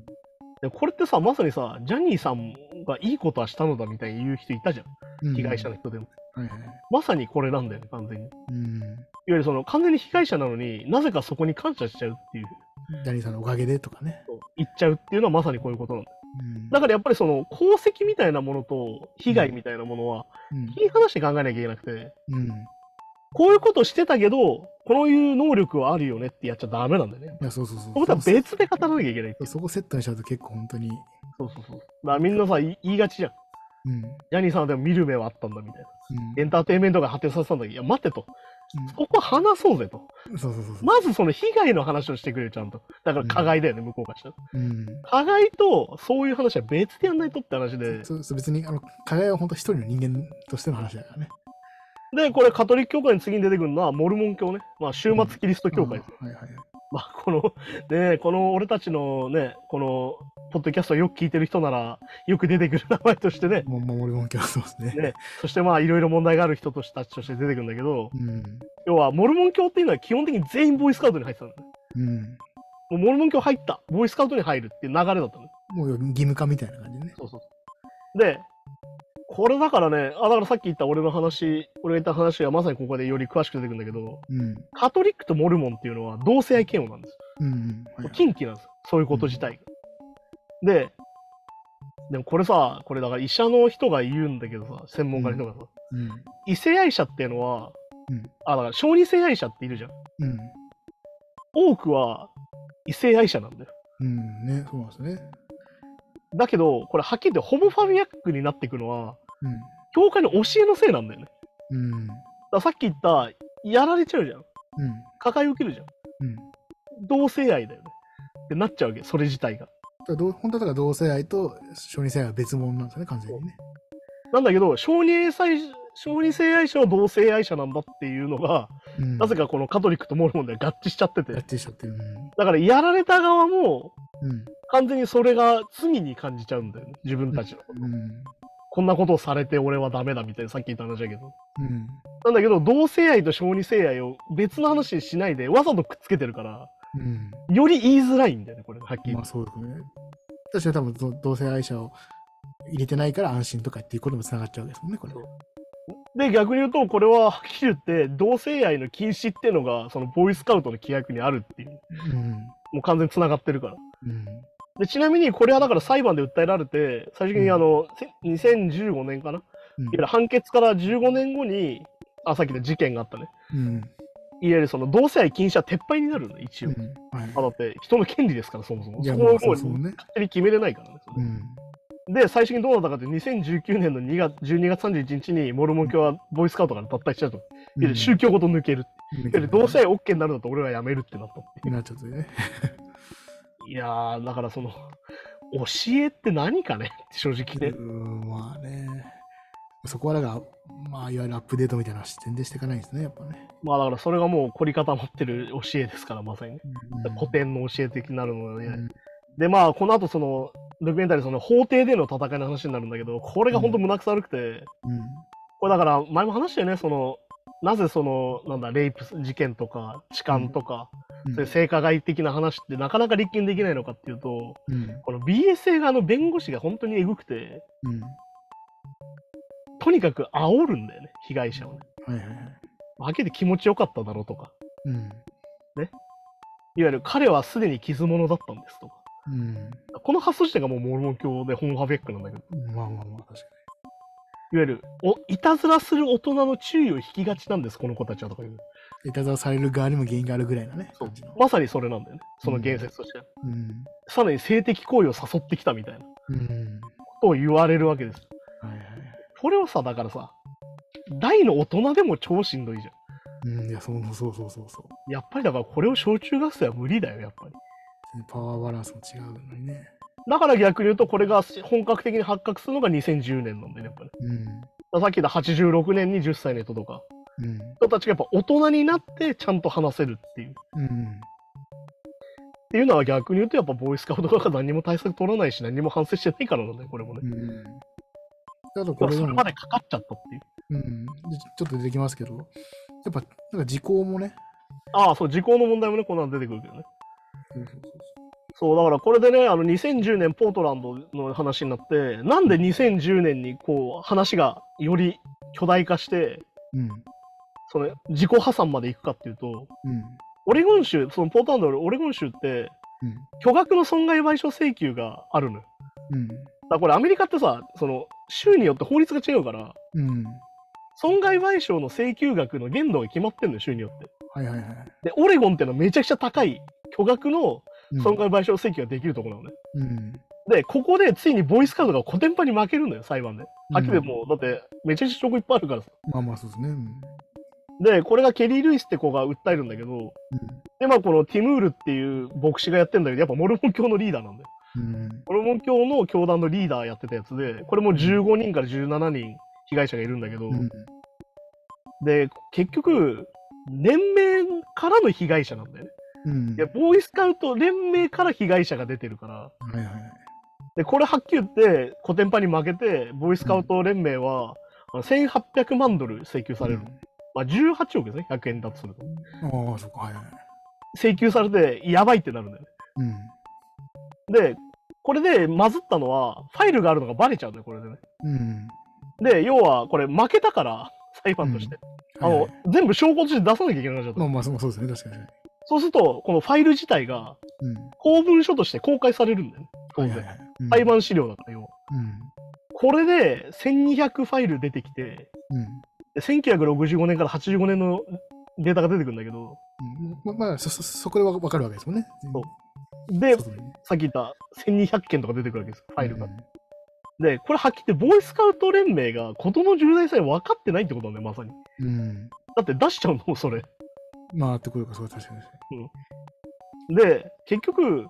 で、これってさ、まさにさ、ジャニーさんがいいことはしたのだみたいに言う人いたじゃん。うん被害者の人でも。はいはい。まさにこれなんだよね、完全に。いわうん。ゆるその、完全に被害者なのになぜかそこに感謝しちゃうっていう、ジャニーさんのおかげでとかね。言っちゃうっていうのはまさにこういうことなんだよ。うん。だからやっぱりその、功績みたいなものと被害みたいなものは、うん切り離して考えなきゃいけなくて、うん。こういうことしてたけど、こういう能力はあるよねってやっちゃダメなんだよね。いや、そうそうそう。そことは別で語らなきゃいけないそこセットにしちゃうと結構本当に、そうそうそう。だからみんなさ、言いがちじゃん。うん。ジャニーさんはでも見る目はあったんだみたいな。うんエンターテインメントが発展させたんだけど、いや、待ってと。うんそこ話そうぜと。そうそうそうそう。まずその被害の話をしてくれよ、ちゃんと。だから加害だよね、向こうからしたら。うん。加害とそういう話は別でやんないとって話で。そうそう別に、あの、加害は本当一人の人間としての話だからね。で、これカトリック教会に次に出てくるのはモルモン教ね。まあ、終末キリスト教会です。あはいはいはい。まあ、この、ね、この俺たちのね、この、ポッドキャストをよく聞いてる人なら、よく出てくる名前としてね、もう守りもん教そうですね。ね、そしてまあ、いろいろ問題がある人としたちとして出てくるんだけど、うん。要は、モルモン教っていうのは基本的に全員ボーイスカウトに入ってたのね。うん。もうモルモン教入った、ボーイスカウトに入るっていう流れだったのね。もう義務化みたいな感じでね。そうそう。で、これだからね、あ、だからさっき言った俺の話、俺が言った話はまさにここでより詳しく出てくるんだけど、うん。カトリックとモルモンっていうのは同性愛嫌悪なんです。うんうん。はいはい禁忌なんですよ。そういうこと自体が。で、でもこれさ、これだから医者の人が言うんだけどさ、専門家の人がさ、うん。異性愛者っていうのは、うんあ、だから小児性愛者っているじゃん。うん。多くは異性愛者なんだよ。うん。ね、そうなんですね。だけど、これはっきり言ってホモファビアックになっていくのは、うん。教会の教えのせいなんだよね。うん。ださっき言った、やられちゃうじゃん。うん。抱え受けるじゃん。うん。同性愛だよね。ってなっちゃうわけ、それ自体が。だ本当はだから同性愛と小児性愛は別物なんですよね、完全にね。なんだけど、小児性愛小児性愛者は同性愛者なんだっていうのが、うん。なぜかこのカトリックとモルモンで合致しちゃってて、合致しちゃってる。だからやられた側もうん。うん。完全にそれが罪に感じちゃうんだよね、自分たちのこと。うん。こんなことをされて俺はダメだみたいな、さっき言った話だけど。うん。なんだけど、同性愛と小児性愛を別の話にしないで、わざとくっつけてるから、うん。より言いづらいんだよね、これ、はっきり。まあそうですね。私は多分ど同性愛者を入れてないから安心とかっていうことにもつながっちゃうわけですもんね、これ。で、逆に言うと、これははっきり言って、同性愛の禁止っていうのが、そのボーイスカウトの規約にあるっていう、うん。もう完全に繋がってるから。うん。で、ちなみにこれはだから裁判で訴えられて、最終的にあの、せ2015年かな、うんいわゆる判決から15年後に、あ、さっきの事件があったね。うん。いわゆるその同性愛禁止は撤廃になるの、一応。うん。はいあだって人の権利ですから、そもそも。そこをもう勝手に決めれないからね。うん。で、最終的にどうなったかって、2019年の2月12月31日に、モルモン教はボーイスカウトから脱退しちゃうと。いわゆる宗教ごと抜ける。いわゆる同性愛 OK になるんだと俺はやめるってなった。なっちゃってね。いやー、だからその、教えって何かねって正直ね。うん、まあね。そこはだから、まあ、いわゆるアップデートみたいな視点でしていかないんですね、やっぱね。まあだからそれがもう凝り固まってる教えですから、まさにね。うん古典の教え的になるので、うんで、まあ、この後その、ドキュメンタリー、その法廷での戦いの話になるんだけど、これが本当胸くそ悪くて、うん。これだから、前も話したよね、その、なぜその、なんだ、レイプ事件とか、痴漢とか、うんそういう性加害的な話ってなかなか立件できないのかっていうと、うん。この BSA 側の弁護士が本当にエグくて、うん。とにかく煽るんだよね、被害者をね。はいはいはい。はっきり気持ちよかっただろうとか、うん。いわゆる彼はすでに傷物だったんですとか。うん。この発想自体がもうモルモン教でホモファベックなんだけど、まあまあまあ、確かいわゆるおいたずらする大人の注意を引きがちなんです、この子たちはとかいう。に。いたずらされる側にも原因があるぐらいのね。そうまさにそれなんだよね、その言説としては。うん。さらに性的行為を誘ってきたみたいなこうん。とを言われるわけです。はいはい。これをさ、だからさ、大の大人でも超しんどいじゃん。うん、いや、そうそうそうそうそう。やっぱりだからこれを小中学生は無理だよ、やっぱり。パワーバランスも違うのにね。だから逆に言うと、これが本格的に発覚するのが2010年なんでね、やっぱり。うん。さっき言った86年に10歳の人とか、うん。人たちがやっぱ大人になってちゃんと話せるっていう。っうん。ていうのは逆に言うと、やっぱボーイスカウト側が何も対策取らないし、何も反省してないからなんだよ、これもね。うん。だこれでもまでかかっちゃったっていう。うん。でちょっと出てきますけど、やっぱ、なんか時効もね。ああ、そう、時効の問題もね、こんなの出てくるけどね。そうそうそうそう、だからこれでね、あの2010年ポートランドの話になって、なんで2010年にこう話がより巨大化して、うん。その自己破産まで行くかっていうと、うん。オレゴン州、そのポートランドのオレゴン州って、うん。巨額の損害賠償請求があるのよ。うん。だからこれアメリカってさ、その州によって法律が違うから、うん。損害賠償の請求額の限度が決まってんのよ、州によって。はいはいはい。で、オレゴンってのはめちゃくちゃ高い巨額のうん損害賠償請求ができるところなのね。うん。で、ここでついにボーイスカウトがコテンパに負けるのよ、裁判で。はっきりうんもう、だって、めちゃくちゃ証拠いっぱいあるからさ。まあまあそうですね。うん。で、これがケリー・ルイスって子が訴えるんだけど、で、まあ、このティムールっていう牧師がやってんだけど、やっぱモルモン教のリーダーなんだよ。うん。モルモン教の教団のリーダーやってたやつで、これも15人から17人被害者がいるんだけど、うん。で、結局、連盟からの被害者なんだよね。うん。いや、ボーイスカウト連盟から被害者が出てるから、はいはいはい。で、これはっきり言って、コテンパに負けて、ボーイスカウト連盟は、あの1800万ドル請求されるの。まあ、18億ですね、100円だとすると。うん。ああ、そっか、はいはい。請求されて、やばいってなるんだよね。うん。で、これでまずったのは、ファイルがあるのがバレちゃうんだよ、これでね。うん。で、要は、これ負けたから、裁判として。あの、はいはい全部証拠として出さなきゃいけなくなっちゃった。まあまあそうですね、確かに。そうすると、このファイル自体がうん。公文書として公開されるんだよね。当然。はいはいはい。うん裁判資料だから、要は。うん。これで1200ファイル出てきて、うん。で1965年から85年のデータが出てくるんだけど、うんままあ、そ、そ、そこでわわかるわけですもんね。そうで、さっき言った1200件とか出てくるわけです、ファイルが。うんで、これはっきり言って、ボーイスカウト連盟が事の重大さえ分かってないってことなんだよ、まさに。うん。だって出しちゃうの、それ。まあ、ってことか、そう、確かに。で、結局、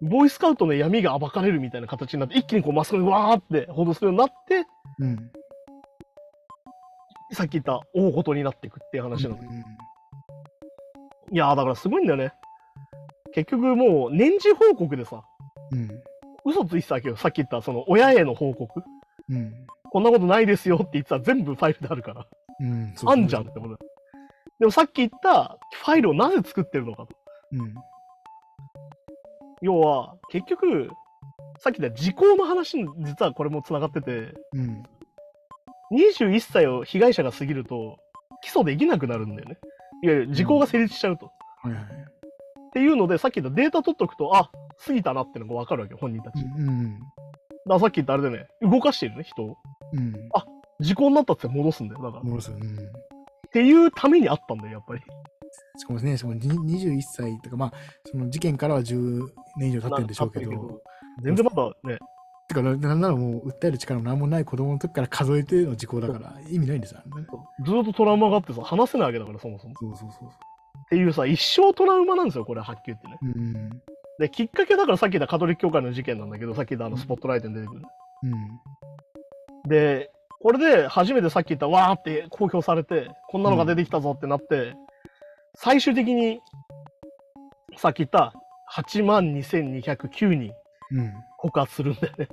ボーイスカウトの闇が暴かれるみたいな形になって、一気にこうマスコミわーって報道するようになって、うん。さっき言った大事になっていくっていう話なの。うんいやー、だからすごいんだよね。結局もう年次報告でさ、うん。嘘ついてたわけど、さっき言ったその親への報告。うん。こんなことないですよって言ってたら全部ファイルであるから。うん。あんじゃんってことでもさっき言ったファイルをなぜ作ってるのかと。うん。要は、結局、さっき言った時効の話に実はこれも繋がってて、うん。21歳を被害者が過ぎると、起訴できなくなるんだよね。いわゆる時効が成立しちゃうと。はいはい。っていうので、さっき言ったデータ取っとくと、あ過ぎたなってのが分かるわけよ、本人たち。うん。らさっき言ったあれでね、動かしてるね、人を。うん。時効になったって戻すんだよ。だから。っ戻す。うん。ていうためにあったんだよ、やっぱり。しかもね、しかもに21歳とか、まあ、その事件からは10年以上経ってるんでしょうけど、全然まだね、てか、ななんならもう訴える力も何もない子供の時から数えての時効だから、意味ないんですよね。ずーっとトラウマがあってさ、話せないわけだから、そもそも。そうそうそうっていうさ、一生トラウマなんですよ、これ、はっきり言ってね。そう。うん。で、きっかけだからさっき言ったカトリック教会の事件なんだけど、さっき言ったあのスポットライトに出てくる。うん。で、これで初めてさっき言ったわーって公表されて、こんなのが出てきたぞってなって、最終的に、さっき言った8万2209人うん。告発するんだよね。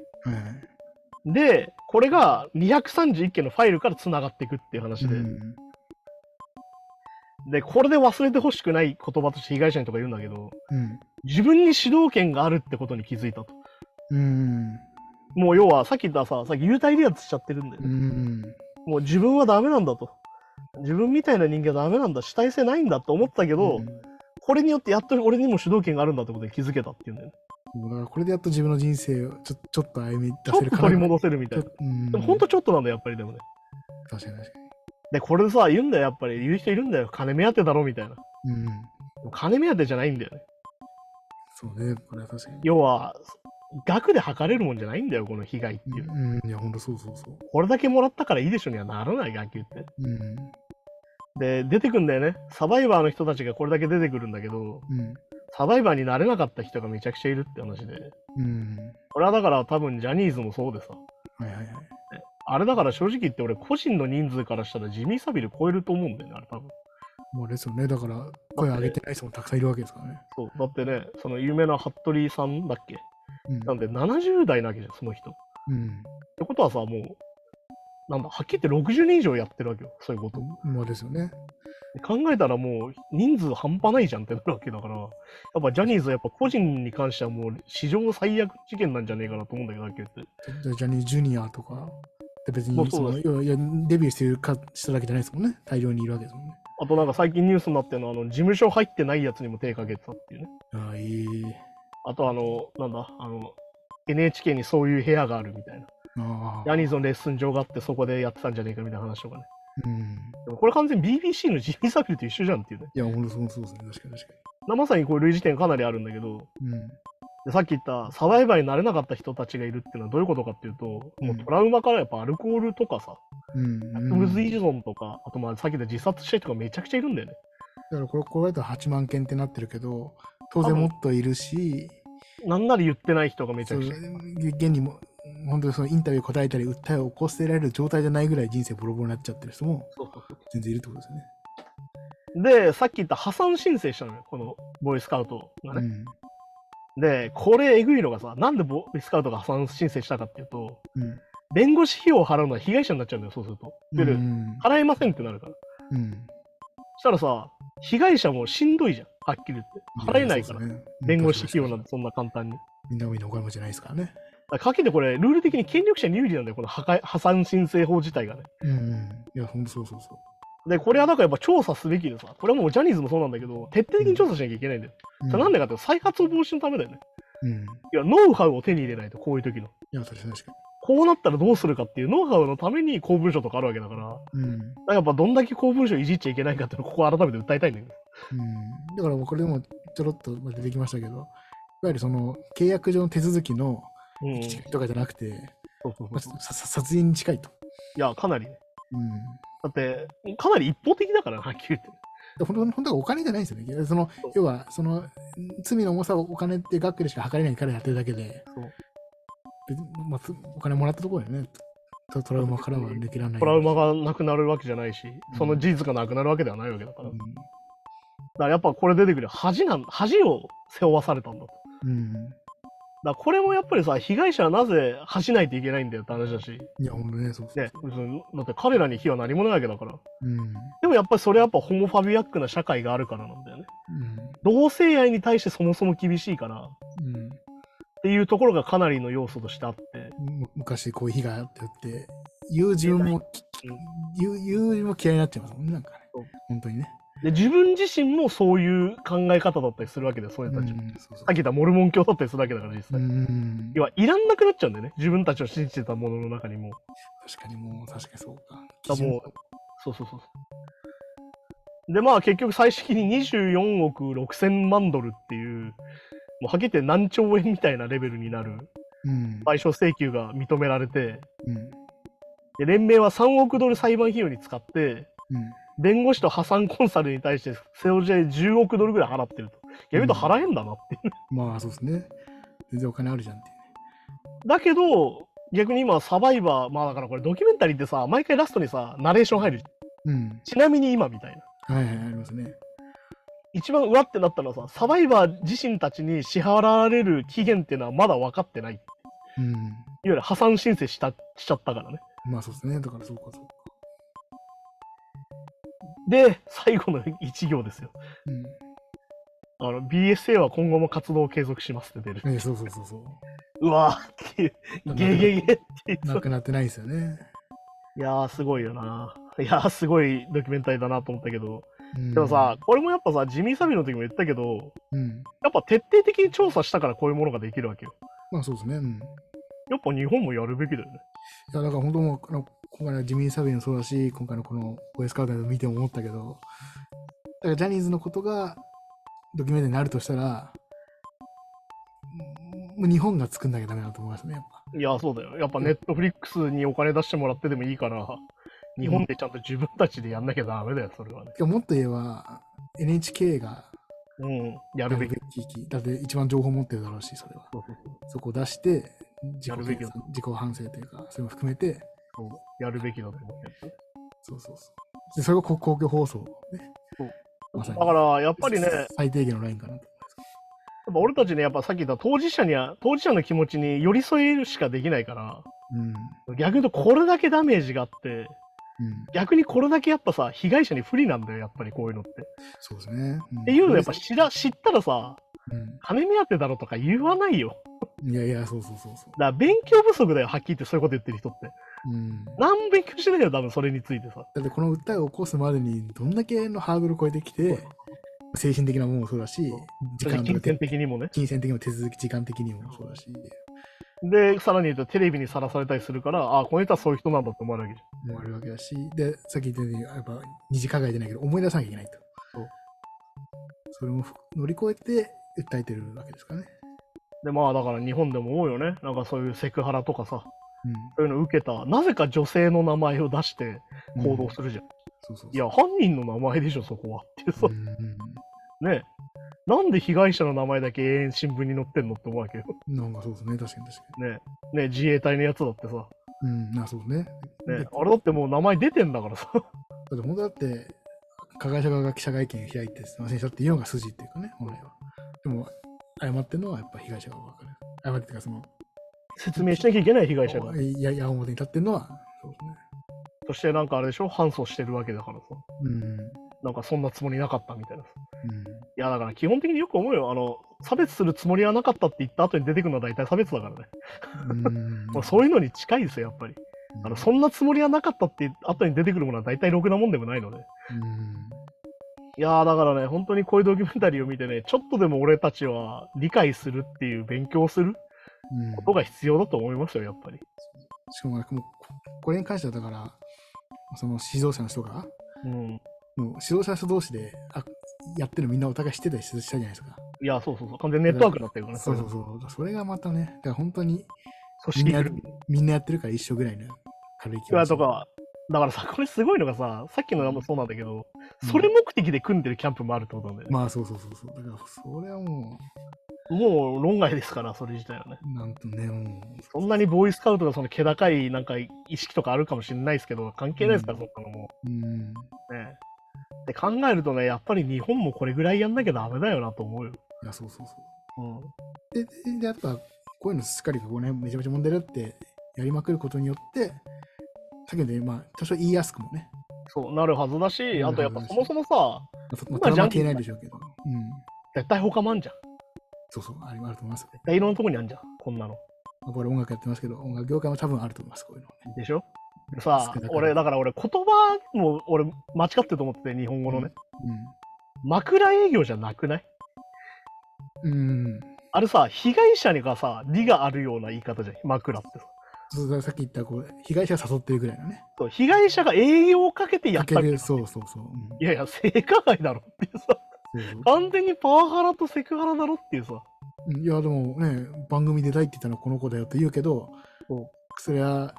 で、これが231件のファイルから繋がっていくっていう話で、うんで、これで忘れてほしくない言葉として被害者にとか言うんだけど、うん。自分に主導権があるってことに気づいたと。うん。もう要は、さっき言ったさ、さっき幽体離脱しちゃってるんだようね。ん。もう自分はダメなんだと。自分みたいな人間はダメなんだ。主体性ないんだと思ってたけど、これによってやっと俺にも主導権があるんだってことに気づけたっていうんだよね。もうだからこれでやっと自分の人生をちょちょっと歩み出ちょっせると取り戻せるみたいな。でもほんとちょっとなんだよ、やっぱりでもね。確かに確かに。で、これでさ、言うんだよ、やっぱり。言う人いるんだよ。金目当てだろ、みたいな。でうん。も金目当てじゃないんだよね。そうね、これは確かに。要は、額で測れるもんじゃないんだよ、この被害っていう。うん、いや、ほんとそうそうそう。これだけもらったからいいでしょにはならない、野球って。うん。で、出てくんだよね。サバイバーの人たちがこれだけ出てくるんだけど、うん。サバイバーになれなかった人がめちゃくちゃいるって話で。うん。これはだから多分ジャニーズもそうでさ。はいはいはい。あれだから正直言って俺個人の人数からしたらジミー・サビル超えると思うんだよね、あれ多分。もうですよね、だから、声上げてない人もたくさんいるわけですからね。そう。だってね、その有名な服部さんだっけ？うん。なんで70代なわけじゃん、その人。っうん。てことはさ、もう、なんだ、はっきり言って60年以上やってるわけよ、そういうこと。まあですよね。考えたらもう人数半端ないじゃんってなるわけだから、やっぱジャニーズはやっぱ個人に関してはもう史上最悪事件なんじゃねえかなと思うんだけど、ジャニージュニアとか、で別そうそうにそのいやいやデビューしてるかしただけじゃないですもんね。大量にいるわけですもんね。あとなんか最近ニュースになってるのは、あの、事務所入ってないやつにも手かけてたっていうね。ああ、いい。あとあの、なんだ、あの、NHK にそういう部屋があるみたいな。ジャニーズのレッスン場があってそこでやってたんじゃねえかみたいな話とかね。うん。でもこれ完全に BBC のジミー・サビルと一緒じゃんっていうね。いや、ほんとそうそうですね。確かに確かまさにこういう類似点かなりあるんだけど、に。うん。でさっき言ったサバイバーになれなかった人たちがいるっていうのはどういうことかっていうと、もうトラウマからやっぱアルコールとかさ、うん。薬物依存とか、あとまあさっき言った自殺した人がめちゃくちゃいるんだよね。だからこれ、これだと8万件ってなってるけど、当然もっといるし、なんなら言ってない人がめちゃくちゃ。現にも、本当にそのインタビュー答えたり、訴えを起こせられる状態じゃないぐらい人生ボロボロになっちゃってる人も全然いるってことですよね。で、さっき言った破産申請したのよ、このボーイスカウトがね。うん。で、これえぐいのがさ、なんでボーイスカウトが破産申請したかっていうと、うん。弁護士費用を払うのは被害者になっちゃうんだよ、そうすると。で、うん。払えませんってなるから。うん。そしたらさ、被害者もしんどいじゃん、はっきり言って。払えないから。ね弁護士費用なんてそんな簡単に。にみんなみんなお金持ちじゃないですからね。だかけてこれ、ルール的に権力者に有利なんだよ、この破壊破産申請法自体がね。うんうん。いや、ほんとそうそうそう。で、これはだからやっぱ調査すべきでさ、これはもうジャニーズもそうなんだけど、徹底的に調査しなきゃいけないんだよ。うそれなんでかっていうと再発防止のためだよね。うん。いいや、ノウハウを手に入れないと、こういう時の。や、確かに確かこうなったらどうするかっていうノウハウのために公文書とかあるわけだから、だかに。うん。らやっぱどんだけ公文書いじっちゃいけないかっていうのをここ改めて訴えたいんだけど。うん。だからこれでもちょろっと出てきましたけど、いわゆるその契約上の手続きのうん。とかじゃなくて、殺人に近いと。いや、かなりね。うん。だって、かなり一方的だからな、はっきり言って。で本当本当はお金じゃないんですよね。その要は、その罪の重さをお金って額でしか測れないからやってるだけで、まあ、つお金もらったところでね、トトラウマからは抜けられない。トラウマがなくなるわけじゃないし、その事実がなくなるわけではないわけだから。だからやっぱこれ出てくる恥なん、恥を背負わされたんだと。うん。うん。らこれもやっぱりさ、被害者はなぜ恥しないといけないんだよって話だし、いや、ほんとね、そうそうね、だって彼らに非は何もないわけだから。うん。でもやっぱりそれはやっぱホモファビアックな社会があるからなんだよね。うん。同性愛に対してそもそも厳しいからっうん。ていうところがかなりの要素としてあって、む昔こういう日があってって、言う自分もき、うん言う言う自分も嫌いになっちゃいますもんね、なんかね。本当にね。で自分自身もそういう考え方だったりするわけで、そういう人たちも。うんそうそうさっき言ったモルモン教だったりするわけだから、実う際。ん。要はいらんなくなっちゃうんだよね。自分たちを信じてたものの中にも。確かにもう、確かにそうか。もうそうそうそう。で、まあ結局最終的に24億6千万ドルっていう、もうはっきり言って何兆円みたいなレベルになるうん。賠償請求が認められて、うん。で連盟は3億ドル裁判費用に使って、うん。弁護士と破産コンサルに対して、セオジェ10億ドルぐらい払ってると。逆に言うと払えんだなっていう。まあ、そうですね。全然お金あるじゃんっていうね。だけど、逆に今サバイバー、まあだからこれドキュメンタリーってさ、毎回ラストにさ、ナレーション入る。うん。ちなみに今みたいな。はいはい、ありますね。一番うわってなったのはさ、サバイバー自身たちに支払われる期限っていうのはまだ分かってない。いわうん。ゆる破産申請したしちゃったからね。まあそうですね。だからそうかそうか。で、最後の一行ですよ。うん。あの、BSA は今後も活動を継続しますって出る。ね、そうそうそうそう。うわーっていう、ゲーゲーゲーっていう。なくなってないですよね。いやー、すごいよな。いやー、すごいドキュメンタリーだなと思ったけど。うん、でもさ、これもやっぱさ、ジミー・サビの時も言ったけど、うん。やっぱ徹底的に調査したからこういうものができるわけよ。まあそうですね。うん。やっぱ日本もやるべきだよね。いや、だから本当もう、今回のジミー・サビもそうだし、今回のこのボーイスカウトで見ても思ったけど、だからジャニーズのことがドキュメンタリーになるとしたら、もう日本が作んなきゃダメだと思いますね、やっぱ。いや、そうだよ。やっぱネットフリックスにお金出してもらってでもいいから、日本でちゃんと自分たちでやんなきゃダメだよ、それはね。いやもっと言えば、NHK がうん、ややるるべき。だって一番情報持ってるだろうし、それは。そこを出して、自己やるべきだ検査自己反省というか、それも含めて、やるべきだと思うけど。そうそうそう。でそれが公公共放送、ね。まさにだから、やっぱりね、やっ最低限のラインかなとぱ俺たちね、やっぱさっき言った当事者には、当事者の気持ちに寄り添えるしかできないから、思います。逆に言うとこれだけダメージがあって、うん。うん。逆にこれだけやっぱさ、被害者に不利なんだよ、やっぱりこういうのって。そうですね。んっていうのやっぱ知ら知ったらさ、うん。金目当てだろとか言わないよ。いやいや、そうそうそうそう。だから勉強不足だよ、はっきり言ってそういうこと言ってる人って。うん。何も勉強してないよ、多分それについてさ。だってこの訴えを起こすまでにどんだけのハードルを超えてきて、精神的なものもそうだし、時間金銭的にもね。金銭的にも手続き、時間的にもそうだし、で、さらに言うとテレビにさらされたりするから、あ、この人はそういう人なんだって思われるわけじ思われるわけだし、で、さっき言ったように、やっぱ二次加害じゃないけど、思い出さなきゃいけないと。それも乗り越えて訴えてるわけですからね。で、まあだから日本でも多いよね。なんかそういうセクハラとかさ、うん。そういうの受けた、なぜか女性の名前を出して行動うんするじゃん。そうそうそう。いや、犯人の名前でしょ、そこは。ってさ、うんうんねなんで被害者の名前だけ永遠新聞に載ってんのって思うわけよ。うん。なんかそうですね、確かに確かねね自衛隊のやつだってさ、に。うん、あ、そうですね。ねだ、あれだってもう名前出てんだからさ。だって本当だって、加害者側が記者会見開いてすみませんでしたっていうのが筋っていうかね、本来は。でも、謝ってるのはやっぱ被害者が分かる。謝ってか、その、説明しなきゃいけない被害者が。いや、矢面に立ってるのは、そうですね。そしてなんかあれでしょ？反訴してるわけだからさ。うん。なんかそんなつもりなかったみたいなさ。うん。いやだから基本的によく思うよ。あの、差別するつもりはなかったって言った後に出てくるのは大体差別だからね。うんまあ、そういうのに近いですよ、やっぱり。あの、そんなつもりはなかったって後に出てくるものは大体ろくなもんでもないので。うん。いやーだからね、本当にこういうドキュメンタリーを見てね、ちょっとでも俺たちは理解するっていう勉強をするうんことが必要だと思いますよ、やっぱり。しかももう、ここれに関してはだから、その指導者の人が、うん。もう指導者の人同士で、あ、やってるのみんなお互い知ってたりしたじゃないですか。いや、そうそうそう。完全にネットワークになってるからね。そうそうそう。それがまたね、だから本当に組織みんなやるみ。みんなやってるから一緒ぐらいの軽い気持ちとか、だからさ、これすごいのがさ、さっきのもそうなんだけど、うんそれ目的で組んでるキャンプもあるってことなんだよね。まあそうそうそうそう。だからそれはももう論外ですから、それ自体はね。う、なんとね、もう、そんなにボーイスカウトがその気高いなんか意識とかあるかもしれないですけど、関係ないですから、うんそんなのもうん。ね。で考えるとね、やっぱり日本もこれぐらいやんなきゃダメだよなと思うよ。いや、そうそうそう。うん。で、ででやっぱ、こういうのしっかりこうね、めちゃめちゃ問題だってやりまくることによって、さっきので、まあ、多少言いやすくもね、そうなるはずだし、なあとやっぱそもそもさ、まあ、今まあ、ジャンキないでしょうけど、うん。絶対他もあんじゃん。そうそう、あると思いますよ。絶対いろんなとこにあんじゃん、こんなの。まあこれ音楽やってますけど、音楽業界も多分あると思います、こういうのね。でしょ？さあ俺、だから俺、言葉も俺、間違ってると思ってて、日本語のね。枕営業じゃなくない？うん。うん。あれさ、被害者にがさ、利があるような言い方じゃん、枕ってさ。そうさっき言った、こう、被害者が誘ってるぐらいのね。そう被害者が営業をかけてやったかける、そうそうそう。うん。いやいや、性加害だろっていうさ、完全にパワハラとセクハラだろっていうさ、うん。いや、でもね、番組出たいって言ったのはこの子だよと言うけど、そう。それは、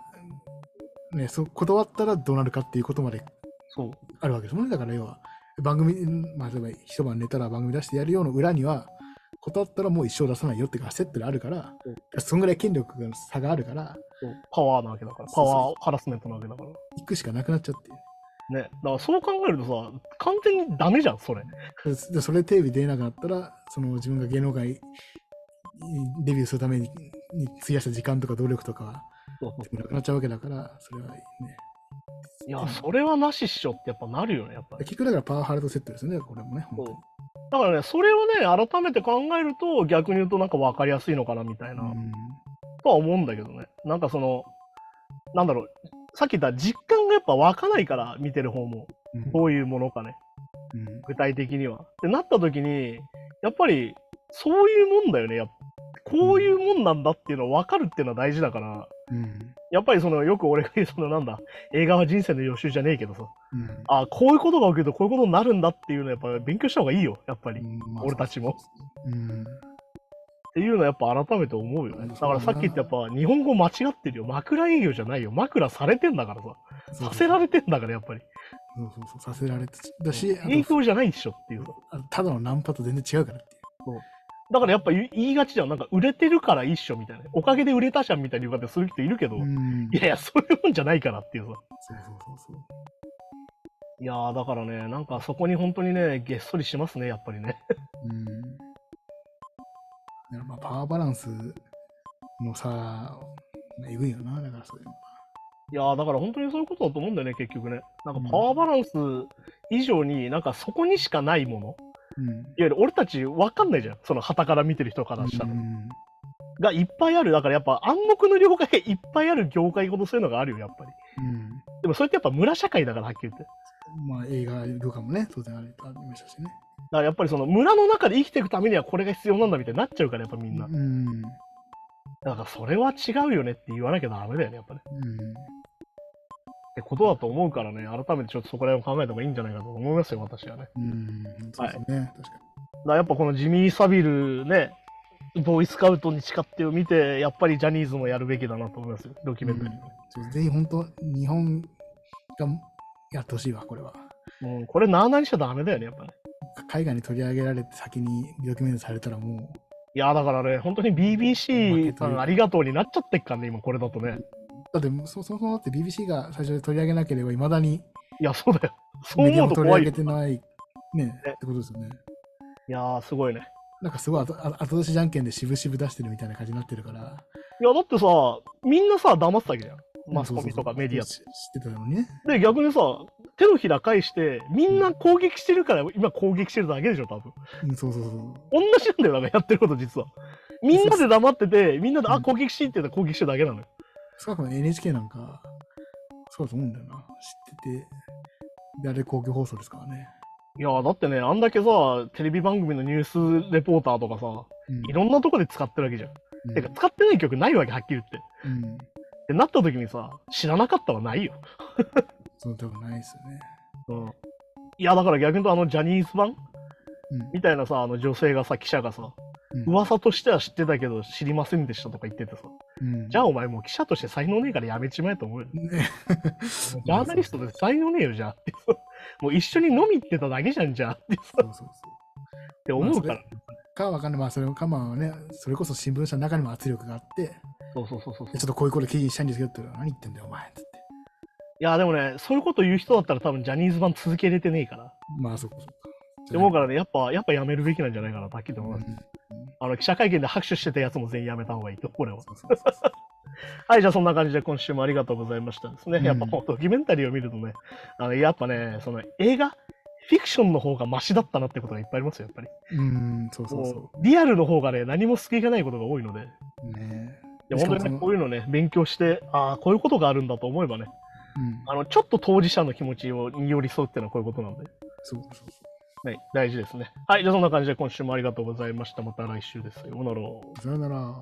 ね、そ断ったらどうなるかっていうことまでそう。あるわけですもんね。だから要は、番組、うんまあ、例えば一晩寝たら番組出してやるような裏には、断ったらもう一生出さないよっていうか、セットであるから、そんぐらい権力の差があるから、パワーなわけだから、パワーハラスメントなわけだから。行くしかなくなっちゃって。ね。だからそう考えるとさ、完全にダメじゃん、それ。ででそれでテレビ出れなくなったら、その自分が芸能界にデビューするためにに費やした時間とか努力とかなくなっちゃうわけだから、それはね、いや、それはなしっしょってやっぱなるよね、やっぱり。結局だからパワハラとセットですよね、これもね。だからね、それをね、改めて考えると、逆に言うとなんか分かりやすいのかなみたいな、うんとは思うんだけどね。なんかその、なんだろう、さっき言った実感がやっぱ湧かないから、見てる方も。うんどういうものかね、うん具体的には。ってなった時に、やっぱり、そういうもんだよね。やっこういうもんなんだっていうの分かるっていうのは大事だから、うんやっぱりその、よく俺が言う、そのなんだ、映画は人生の予習じゃねえけどさ、うんあこういうことが起きるとこういうことになるんだっていうのはやっぱ勉強した方がいいよ、やっぱり。っうんまあ俺たちも。うんていうのはやっぱ改めて思うよね。だからさっき言ったやっぱ日本語間違ってるよ。枕営業じゃないよ。枕されてんだからさ。そうさせられてんだからやっぱり。そうそうそう、させられてだし、あ営と業じゃないでしょっていうただのナンパと全然違うからっていう。だからやっぱ言いがちじゃん。なんか売れてるから一緒みたいな。おかげで売れたじゃんみたいに言う方する人いるけど、うんいやいや、そういうもんじゃないからっていうさ。そうそうそうそう。いやー、だからね、なんかそこに本当にね、げっそりしますね、やっぱりね。うん。パワーバランスのさ、えぐいよな、だからそれ。いやー、だから本当にそういうことだと思うんだよね、結局ね。なんうんかパワーバランス以上に、なんかそこにしかないもの。うん。いわゆる俺たち分かんないじゃん。その旗から見てる人からしたら。うんがいっぱいある。だからやっぱ暗黙の了解がいっぱいある業界ほどそういうのがあるよ、やっぱり。うん。でもそれってやっぱ村社会だから、はっきり言って。だまあ映画業界もね、当然ありましたしね。からやっぱりその村の中で生きていくためにはこれが必要なんだみたいになっちゃうから、やっぱみんな。うん。だからそれは違うよねって言わなきゃダメだよね、やっぱね。うん。ってことだと思うからね、改めてちょっとそこら辺を考えた方がいいんじゃないかと思いますよ、私はね。うん。そうですね、確かだからやっぱこのジミー・サビルね、ボーイスカウトに誓ってを見て、やっぱりジャニーズもやるべきだなと思いますよ、ドキュメンタリーうぜひ本当、日本がやってほしいわ、これは。うん、これなあなあにしちゃダメだよね、やっぱね。海外に取り上げられて先にドキュメントされたらもいや、だからね、本当に BBC さんありがとうになっちゃってっからね、今これだとね。う、だってそそもそもだって BBC が最初で取り上げなければいまだにいや、そうだよ。そう思うと怖いよ。げてない、ね、ねってことですよね。いやー、すごいね。なんかすごい後後後出しじゃんけんで渋々出してるみたいな感じになってるから。いや、だってさ、みんなさ、黙ってたわけじゃん。マスコミとかメディアし知ってたのにね。で、逆にさ、手のひら返して、みんな攻撃してるから、今攻撃してるだけでしょ、多分。うん、そうそうそう。同じなんだよ、なんかやってること、実は。みんなで黙ってて、みんなで、あ、うん攻撃しって言ったら攻撃してるだけなのよ。少なくとも NHK なんか、そうだと思うんだよな。知ってて。で、あれ公共放送ですからね。いや、だってね、あんだけさ、テレビ番組のニュースレポーターとかさ、うんいろんなとこで使ってるわけじゃん。うんてか、使ってない曲ないわけ、はっきり言って。うん。ってなった時にさ、知らなかったはないよ。そう多分ないですよね。うん。いや、だから逆に言うと、あの、ジャニーズ版？うん。みたいなさ、あの女性がさ、記者がさ、うん噂としては知ってたけど、知りませんでしたとか言っててさ、うん、じゃあお前もう記者として才能ねえからやめちまえと思うよ。ね、ジャーナリストで才能ねえよ、じゃあってさ。もう一緒に飲み行ってただけじゃん、じゃあってさ、そうそうそう。って思うから。かわかんない。まあ、それかまあね、それこそ新聞社の中にも圧力があって、そうそうそうそう。でちょっとこういうこと記事にしたいんですけどって何言ってんだよ、お前。つって。いや、でもね、そういうこと言う人だったら多分ジャニーズ版続けれてねえから。まあ、そうか。って思うからね、やっぱ、やっぱやめるべきなんじゃないかな、はっきりと思います。うんあの、記者会見で拍手してたやつも全員やめた方がいいと、これは。はい、じゃあそんな感じで今週もありがとうございましたですね。うんやっぱもうドキュメンタリーを見るとね、あのやっぱね、その映画、フィクションの方がマシだったなってことがいっぱいありますよ、やっぱり。うん、そうそうそもうリアルの方がね、何も救いがないことが多いので、う。ねいや本当にね、こういうのね、勉強して、ああ、こういうことがあるんだと思えばね、うん。あの、ちょっと当事者の気持ちをに寄り添うっていうのはこういうことなんで、そうそうそう。はい、大事ですね。はい、じゃあそんな感じで今週もありがとうございました。また来週です。さようなら。さよなら。